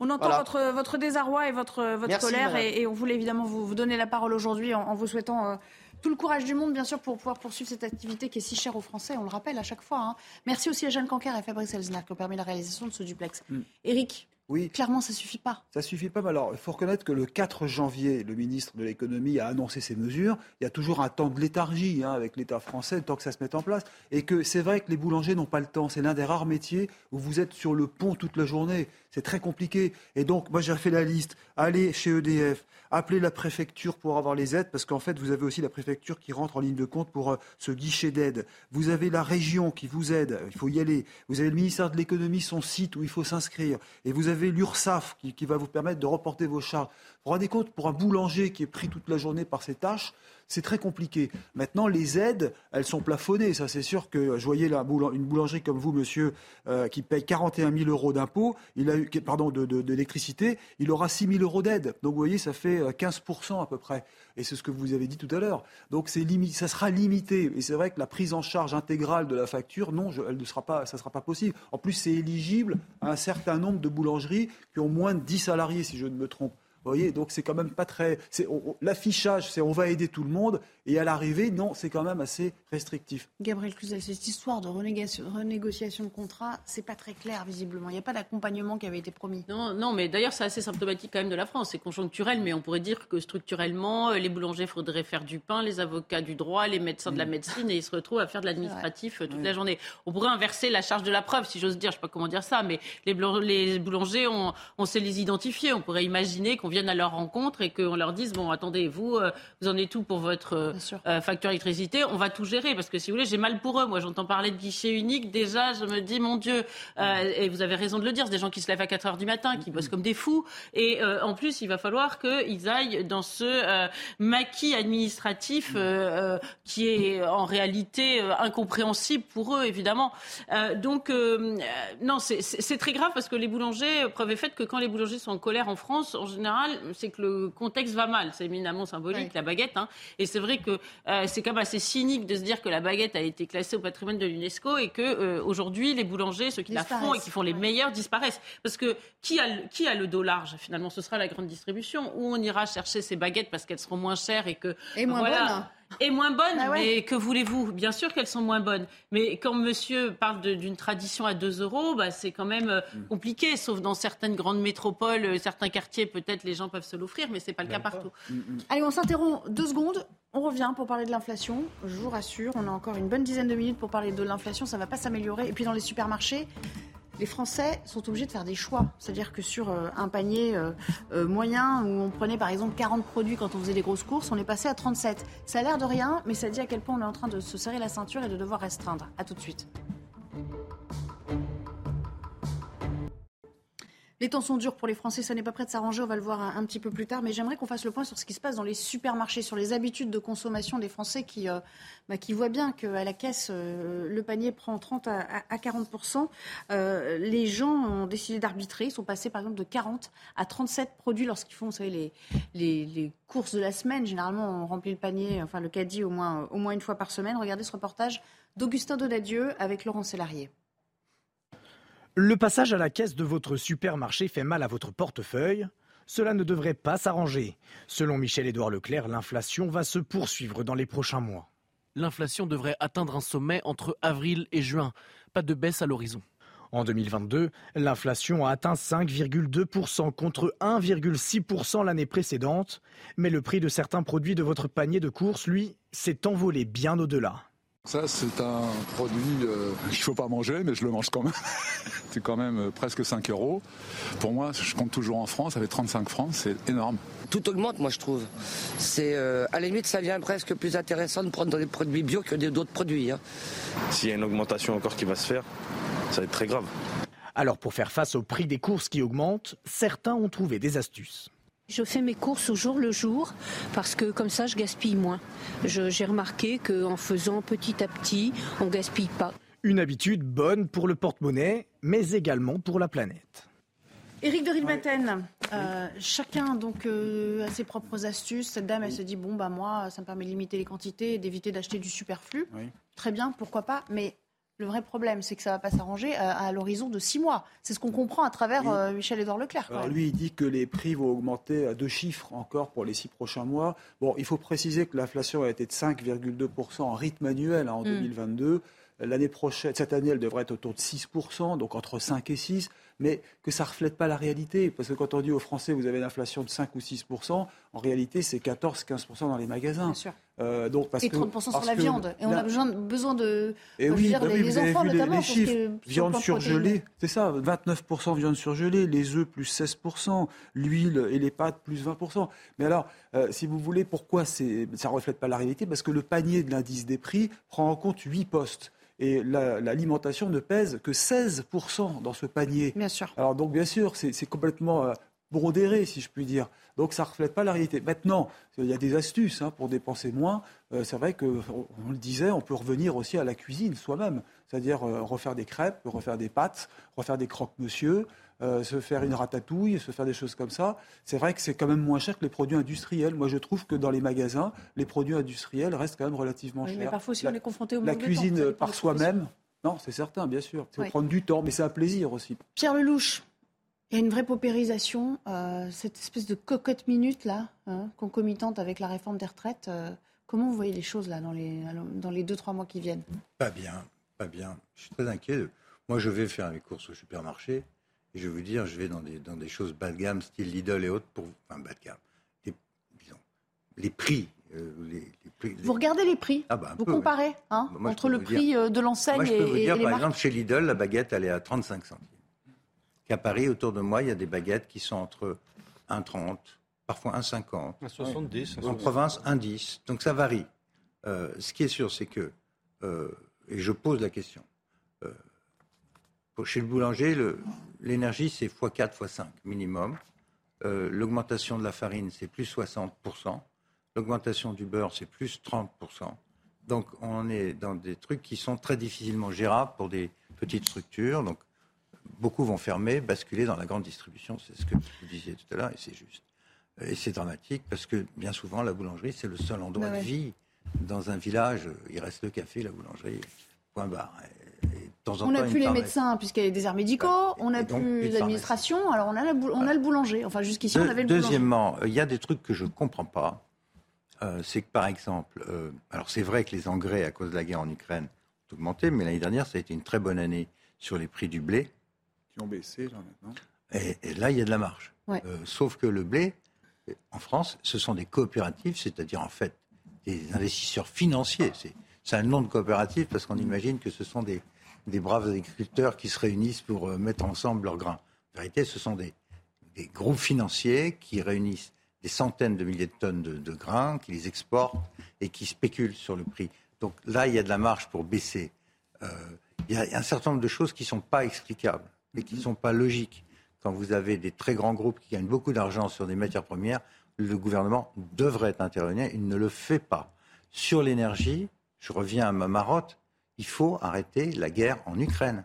On entend votre, votre désarroi et votre, votre colère et, on voulait évidemment vous, vous donner la parole aujourd'hui en, vous souhaitant euh, tout le courage du monde, bien sûr, pour pouvoir poursuivre cette activité qui est si chère aux Français, on le rappelle à chaque fois. Hein. Merci aussi à Jeanne Canquer et Fabrice Elsner qui ont permis la réalisation de ce duplex. Eric, mm. Oui. Clairement, ça ne suffit pas. Ça suffit pas. alors, il faut reconnaître que le 4 janvier, le ministre de l'économie a annoncé ces mesures. Il y a toujours un temps de léthargie hein, avec l'État français, le temps que ça se mette en place. Et que c'est vrai que les boulangers n'ont pas le temps. C'est l'un des rares métiers où vous êtes sur le pont toute la journée. C'est très compliqué. Et donc, moi, j'ai fait la liste. Allez chez EDF, appelez la préfecture pour avoir les aides, parce qu'en fait, vous avez aussi la préfecture qui rentre en ligne de compte pour euh, ce guichet d'aide. Vous avez la région qui vous aide. Il faut y aller. Vous avez le ministère de l'économie, son site où il faut s'inscrire. Et vous avez l'URSSAF qui, va vous permettre de reporter vos charges. Vous vous rendez compte, pour un boulanger qui est pris toute la journée par ses tâches, c'est très compliqué. Maintenant, les aides, elles sont plafonnées. Ça, c'est sûr que je voyais une boulangerie comme vous, monsieur, euh, qui paye 41 000 euros d'impôts, il a eu, pardon, d'électricité, il aura 6 000 euros d'aide. Donc, vous voyez, ça fait 15% euh, à peu près. Et c'est ce que vous avez dit tout à l'heure. Donc, ça sera limité. Et c'est vrai que la prise en charge intégrale de la facture, non, elle ne sera pas, ça ne sera pas possible. En plus, c'est éligible à un certain nombre de boulangeries qui ont moins de 10 salariés, si je ne me trompe. Vous voyez, donc c'est quand même pas très. L'affichage, c'est on va aider tout le monde, et à l'arrivée, non, c'est quand même assez restrictif. Gabriel Cluzel, cette histoire de renégociation, de contrat, c'est pas très clair visiblement. Il n'y a pas d'accompagnement qui avait été promis. Non, non, mais d'ailleurs, c'est assez symptomatique quand même de la France. C'est conjoncturel, mais on pourrait dire que structurellement, euh, les boulangers faudrait faire du pain, les avocats du droit, les médecins de la mm. médecine, et ils se retrouvent à faire de l'administratif euh, toute la journée. On pourrait inverser la charge de la preuve, si j'ose dire. Je sais pas comment dire ça, mais les, boulangers, on, on sait les identifier. On pourrait imaginer qu'on vienne à leur rencontre et qu'on leur dise bon, attendez, vous, euh, vous en êtes tout pour votre euh, facture électricité, on va tout gérer parce que si vous voulez, j'ai mal pour eux. Moi, j'entends parler de guichet unique. Déjà, je me dis mon Dieu. Euh, et vous avez raison de le dire, c'est des gens qui se lèvent à 4 heures du matin, qui bossent comme des fous. Et en plus, il va falloir qu'ils aillent dans ce maquis administratif qui est en réalité incompréhensible pour eux, évidemment. donc, non, c'est très grave parce que les boulangers, preuve est faite que quand les boulangers sont en colère en France, en général, c'est que le contexte va mal. C'est éminemment symbolique, la baguette. Hein. Et c'est vrai que euh, c'est quand même assez cynique de se dire que la baguette a été classée au patrimoine de l'UNESCO et que euh, aujourd'hui les boulangers, ceux qui la font et qui font les meilleurs, disparaissent. Parce que qui a, qui a le dos large Finalement, ce sera la grande distribution. Où on ira chercher ces baguettes parce qu'elles seront moins chères et que et moins bonnes et moins bonnes. Bah mais que voulez-vous? Bien sûr qu'elles sont moins bonnes. Mais quand monsieur parle d'une tradition à 2 euros, bah, c'est quand même euh, mm. compliqué, sauf dans certaines grandes métropoles, euh, certains quartiers, peut-être les gens peuvent se l'offrir, mais ce n'est pas le cas partout. Mm, mm. Allez, on s'interrompt deux secondes. On revient pour parler de l'inflation. Je vous rassure, on a encore une bonne dizaine de minutes pour parler de l'inflation. Ça ne va pas s'améliorer. Et puis dans les supermarchés, les Français sont obligés de faire des choix. C'est-à-dire que sur euh, un panier euh, euh, moyen où on prenait par exemple 40 produits quand on faisait des grosses courses, on est passé à 37. Ça a l'air de rien, mais ça dit à quel point on est en train de se serrer la ceinture et de devoir restreindre. A tout de suite. Les temps sont durs pour les Français, ça n'est pas prêt de s'arranger, on va le voir un, petit peu plus tard, mais j'aimerais qu'on fasse le point sur ce qui se passe dans les supermarchés, sur les habitudes de consommation des Français qui, euh, bah, voient bien qu'à la caisse, euh, le panier prend 30 à, 40 euh, Les gens ont décidé d'arbitrer, ils sont passés par exemple de 40 à 37 produits lorsqu'ils font, vous savez, les, courses de la semaine. Généralement, on remplit le panier, enfin le caddie au moins, au moins une fois par semaine. Regardez ce reportage d'Augustin Donadieu avec Laurent Sélarié. Le passage à la caisse de votre supermarché fait mal à votre portefeuille Cela ne devrait pas s'arranger. Selon Michel-Édouard Leclerc, l'inflation va se poursuivre dans les prochains mois. L'inflation devrait atteindre un sommet entre avril et juin. Pas de baisse à l'horizon. En 2022, l'inflation a atteint 5,2% contre 1,6% l'année précédente, mais le prix de certains produits de votre panier de course, lui, s'est envolé bien au-delà. Ça, c'est un produit euh, qu'il ne faut pas manger, mais je le mange quand même. [LAUGHS] c'est quand même euh, presque 5 euros. Pour moi, je compte toujours en France, avec 35 francs, c'est énorme. Tout augmente, moi, je trouve. C'est euh, À la limite, ça devient presque plus intéressant de prendre des produits bio que d'autres produits. Hein. S'il y a une augmentation encore qui va se faire, ça va être très grave. Alors, pour faire face au prix des courses qui augmentent, certains ont trouvé des astuces. Je fais mes courses au jour le jour parce que comme ça je gaspille moins. J'ai remarqué qu'en faisant petit à petit, on gaspille pas. Une habitude bonne pour le porte-monnaie, mais également pour la planète. Éric de Rilmaten, euh, chacun donc euh, a ses propres astuces. Cette dame, elle se dit bon bah moi, ça me permet de limiter les quantités et d'éviter d'acheter du superflu. Très bien, pourquoi pas. Mais le vrai problème, c'est que ça ne va pas s'arranger à, l'horizon de six mois. C'est ce qu'on comprend à travers euh, Michel-Édouard Leclerc. Alors lui, il dit que les prix vont augmenter à deux chiffres encore pour les six prochains mois. Bon, il faut préciser que l'inflation a été de 5,2% en rythme annuel hein, en 2022. Mm. L'année prochaine, cette année, elle devrait être autour de 6%, donc entre 5 et 6 mais que ça ne reflète pas la réalité. Parce que quand on dit aux Français, vous avez une inflation de 5 ou 6% en réalité, c'est 14-15% dans les magasins. Bien sûr. Euh, donc, parce et 30% sur la viande. Et on a besoin, besoin de. Et oui, dire, bah les, vous enfants, avez vu les, chiffres. viande surgelée, c'est ça, 29% viande surgelée, les œufs plus 16% l'huile et les pâtes plus 20% Mais alors, euh, si vous voulez, pourquoi ça ne reflète pas la réalité? Parce que le panier de l'indice des prix prend en compte 8 postes et l'alimentation ne pèse que 16% dans ce panier. Bien sûr. Alors donc bien sûr, c'est complètement euh, brodéré, si je puis dire. Donc ça ne reflète pas la réalité. Maintenant, il y a des astuces hein, pour dépenser moins. Euh, c'est vrai qu'on on le disait, on peut revenir aussi à la cuisine soi-même, c'est-à-dire euh, refaire des crêpes, refaire des pâtes, refaire des croque-monsieur, euh, se faire une ratatouille, se faire des choses comme ça. C'est vrai que c'est quand même moins cher que les produits industriels. Moi, je trouve que dans les magasins, les produits industriels restent quand même relativement chers. Mais parfois aussi, on est confronté au La cuisine par soi-même, non, c'est certain, bien sûr. Il faut prendre du temps, mais c'est un plaisir aussi. Pierre Lelouch, il y a une vraie paupérisation, euh, cette espèce de cocotte minute là, hein, concomitante avec la réforme des retraites. Euh, comment vous voyez les choses là dans les, dans les deux, trois mois qui viennent? Pas bien, pas bien. Je suis très inquiet. Moi, je vais faire mes courses au supermarché. Et je vais vous dire, je vais dans des, dans des choses bas de gamme, style Lidl et autres, pour, enfin bas de gamme. Les, disons, les prix. Euh, les, prix Vous regardez les prix ah bah, Vous comparez hein, entre le prix euh, de l'enseigne et, je peux vous dire, par exemple, chez Lidl, la baguette, elle est à 35 centimes. Qu'à Paris, autour de moi, il y a des baguettes qui sont entre 1,30, parfois 1,50. 1,70. En province, 1,10. Donc ça varie. Euh, ce qui est sûr, c'est que, et je pose la question, chez le boulanger, l'énergie, c'est x4, x5 minimum. Euh, l'augmentation de la farine, c'est plus 60%. L'augmentation du beurre, c'est plus 30%. Donc, on est dans des trucs qui sont très difficilement gérables pour des petites structures. Donc, beaucoup vont fermer, basculer dans la grande distribution. C'est ce que vous disiez tout à l'heure, et c'est juste. Et c'est dramatique parce que bien souvent, la boulangerie, c'est le seul endroit bah de vie. Dans un village, il reste le café, la boulangerie, point barre on n'a plus les médecins puisqu'il y a des déserts médicaux, on n'a plus l'administration, alors on a, on a le boulanger. Enfin, jusqu'ici, on avait le Deuxièmement, il y a des trucs que je ne comprends pas. Euh, c'est que, par exemple, euh, alors c'est vrai que les engrais, à cause de la guerre en Ukraine, ont augmenté, mais l'année dernière, ça a été une très bonne année sur les prix du blé. Qui ont baissé, là, maintenant. Et, là, il y a de la marge. Euh, sauf que le blé, en France, ce sont des coopératives, c'est-à-dire, en fait, des investisseurs financiers. C'est un nom de coopérative parce qu'on imagine que ce sont des des braves agriculteurs qui se réunissent pour euh, mettre ensemble leurs grains. En vérité, ce sont des, groupes financiers qui réunissent des centaines de milliers de tonnes de, grains, qui les exportent et qui spéculent sur le prix. Donc là, il y a de la marge pour baisser. Euh, il y a un certain nombre de choses qui ne sont pas explicables et qui ne sont pas logiques. Quand vous avez des très grands groupes qui gagnent beaucoup d'argent sur des matières premières, le gouvernement devrait intervenir. Il ne le fait pas. Sur l'énergie, je reviens à ma marotte, il faut arrêter la guerre en Ukraine.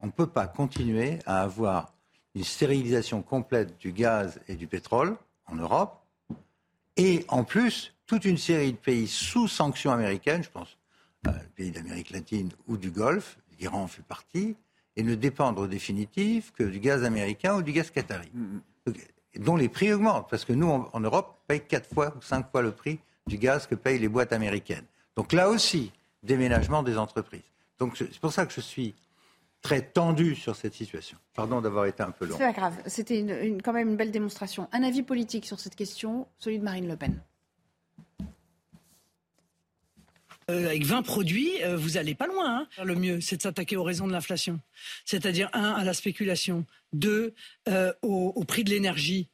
On ne peut pas continuer à avoir une stérilisation complète du gaz et du pétrole en Europe, et en plus, toute une série de pays sous sanctions américaines, je pense à pays d'Amérique latine ou du Golfe, l'Iran en fait partie, et ne dépendre au définitif que du gaz américain ou du gaz qatari, mm-hmm. dont les prix augmentent, parce que nous, en Europe, on paye quatre fois ou cinq fois le prix du gaz que payent les boîtes américaines. Donc là aussi, déménagement des entreprises. Donc c'est pour ça que je suis très tendu sur cette situation. Pardon d'avoir été un peu long. C'est pas grave, c'était une, quand même une belle démonstration. Un avis politique sur cette question, celui de Marine Le Pen. Euh, avec 20 produits, vous n'allez pas loin. Hein. Le mieux, c'est de s'attaquer aux raisons de l'inflation. C'est-à-dire, un, à la spéculation, deux, au prix de l'énergie,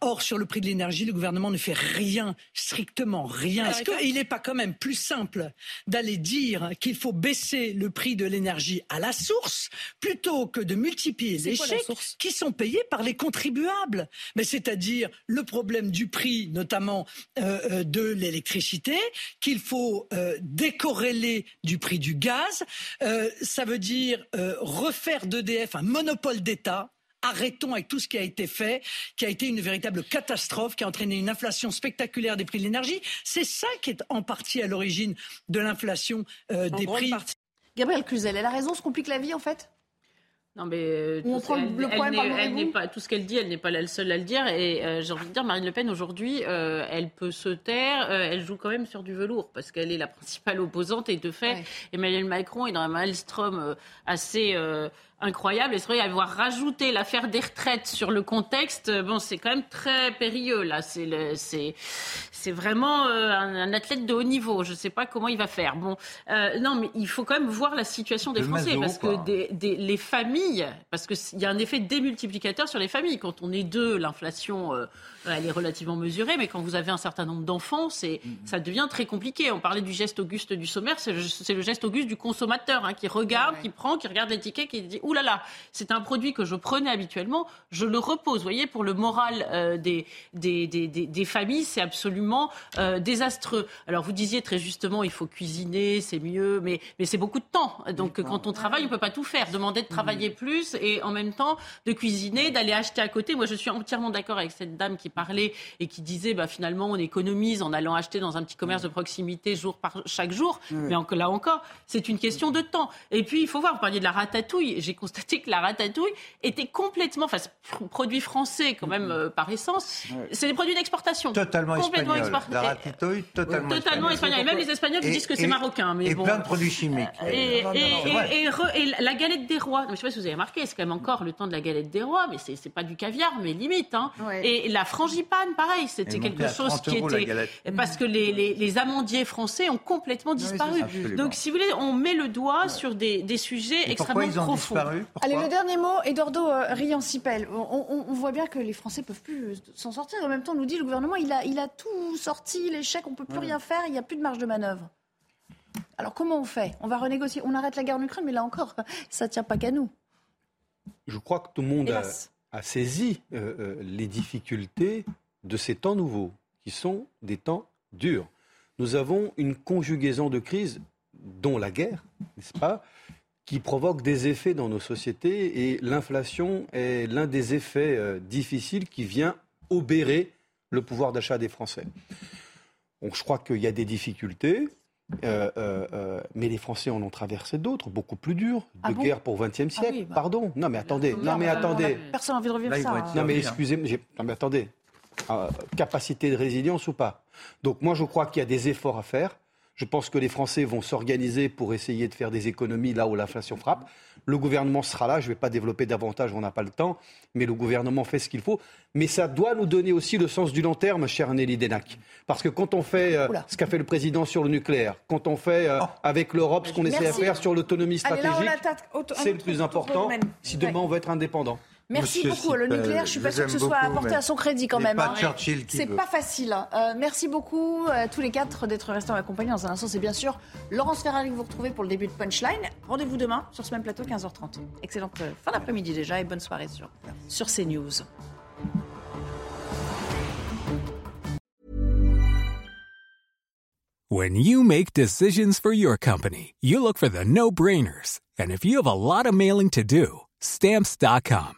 Or, sur le prix de l'énergie, le gouvernement ne fait rien, strictement rien. Est-ce qu'il n'est pas quand même plus simple d'aller dire qu'il faut baisser le prix de l'énergie à la source plutôt que de multiplier les chèques qui sont payés par les contribuables? Mais c'est-à-dire le problème du prix, notamment euh, euh, de l'électricité, qu'il faut euh, décorréler du prix du gaz. ça veut dire refaire d'EDF un monopole d'État arrêtons avec tout ce qui a été fait, qui a été une véritable catastrophe, qui a entraîné une inflation spectaculaire des prix de l'énergie. C'est ça qui est en partie à l'origine de l'inflation euh, des prix. Gabriel Cluzel, elle a raison, se complique la vie en fait? Non, mais euh, tout, elle, pas, tout ce qu'elle dit, elle n'est pas la seule à le dire. Et euh, j'ai envie de dire, Marine Le Pen, aujourd'hui, elle peut se taire. elle joue quand même sur du velours parce qu'elle est la principale opposante. Et de fait, Emmanuel Macron est dans un maelstrom assez incroyable. Et c'est vrai, avoir rajouté l'affaire des retraites sur le contexte, bon, c'est quand même très périlleux, là. C'est, c'est, c'est vraiment euh, un, athlète de haut niveau. Je ne sais pas comment il va faire. Bon, euh, non, mais il faut quand même voir la situation des Français. parce que des, les familles, parce qu'il y a un effet démultiplicateur sur les familles. Quand on est deux, l'inflation, euh, elle est relativement mesurée. Mais quand vous avez un certain nombre d'enfants, c'est, mm-hmm. ça devient très compliqué. On parlait du geste auguste du sommaire. C'est le, geste auguste du consommateur hein, qui regarde, qui prend, qui regarde l'étiquette, qui dit Ouh là là, c'est un produit que je prenais habituellement, je le repose. Vous voyez, pour le moral euh, des, des, des, des, familles, c'est absolument euh, désastreux. Alors vous disiez très justement, il faut cuisiner, c'est mieux, mais, mais c'est beaucoup de temps. Donc quand on travaille, on ne peut pas tout faire. Demander de travailler plus et en même temps de cuisiner, d'aller acheter à côté. Moi, je suis entièrement d'accord avec cette dame qui parlait et qui disait, bah, finalement, on économise en allant acheter dans un petit commerce de proximité jour par chaque jour. Mais là encore, c'est une question de temps. Et puis, il faut voir, vous parliez de la ratatouille. J'ai constaté que la ratatouille était complètement, enfin, produit français quand même euh, par essence. C'est des produits d'exportation. Totalement complètement espagnol. La ratatouille, totalement, totalement espagnol. Et même les Espagnols disent que c'est marocain. Mais et bon. plein de produits chimiques. Et, et, la galette des rois. Je ne sais pas si vous avez remarqué, c'est quand même encore le temps de la galette des rois, mais c'est pas du caviar, mais limite. Hein. Et la frangipane, pareil, c'était quelque chose qui était parce que les, les, amandiers français ont complètement disparu. Donc, si vous voulez, on met le doigt sur des, des sujets extrêmement profonds. Allez, le dernier mot, Eduardo euh, Riancipel. On, on, voit bien que les Français peuvent plus s'en sortir. En même temps, on nous dit le gouvernement, il a, il a tout sorti, chèques, on peut plus rien faire, il n'y a plus de marge de manœuvre. Alors comment on fait? On va renégocier, on arrête la guerre en Ukraine, mais là encore, [LAUGHS] ça ne tient pas qu'à nous. Je crois que tout le monde a, saisi euh, euh, les difficultés de ces temps nouveaux, qui sont des temps durs. Nous avons une conjugaison de crises, dont la guerre, n'est-ce pas, qui provoque des effets dans nos sociétés et l'inflation est l'un des effets euh, difficiles qui vient obérer le pouvoir d'achat des Français. Donc, je crois qu'il y a des difficultés, euh, euh, mais les Français en ont traversé d'autres, beaucoup plus dures, ah de guerre pour 20e ah siècle. Bah. Pardon. Non, mais attendez. Non, mais attendez. Personne n'a envie de revivre ça. Hein. Non, mais excusez-moi. Non, mais attendez. capacité de résilience ou pas? Donc, moi, je crois qu'il y a des efforts à faire. Je pense que les Français vont s'organiser pour essayer de faire des économies là où l'inflation frappe. Le gouvernement sera là, je ne vais pas développer davantage, on n'a pas le temps, mais le gouvernement fait ce qu'il faut. Mais ça doit nous donner aussi le sens du long terme, cher Nelly Denac. Parce que quand on fait euh, ce qu'a fait le président sur le nucléaire, quand on fait euh, oh. avec l'Europe ce qu'on essaie de faire sur l'autonomie stratégique, c'est le plus important si demain on veut être indépendant. Merci beaucoup. Le nucléaire, je suis pas sûre que ce soit apporté à son crédit quand même. Hein. C'est pas facile. Euh, merci beaucoup à tous les quatre d'être restés en ma compagnie. Dans un instant, c'est bien sûr Laurence Ferrari que vous retrouvez pour le début de Punchline. Rendez-vous demain sur ce même plateau, 15h30. Excellente euh, fin d'après-midi déjà et bonne soirée sur, sur CNews. When you make decisions for your company, you look for the no-brainers. And if you have a lot of mailing to do, Stamps.com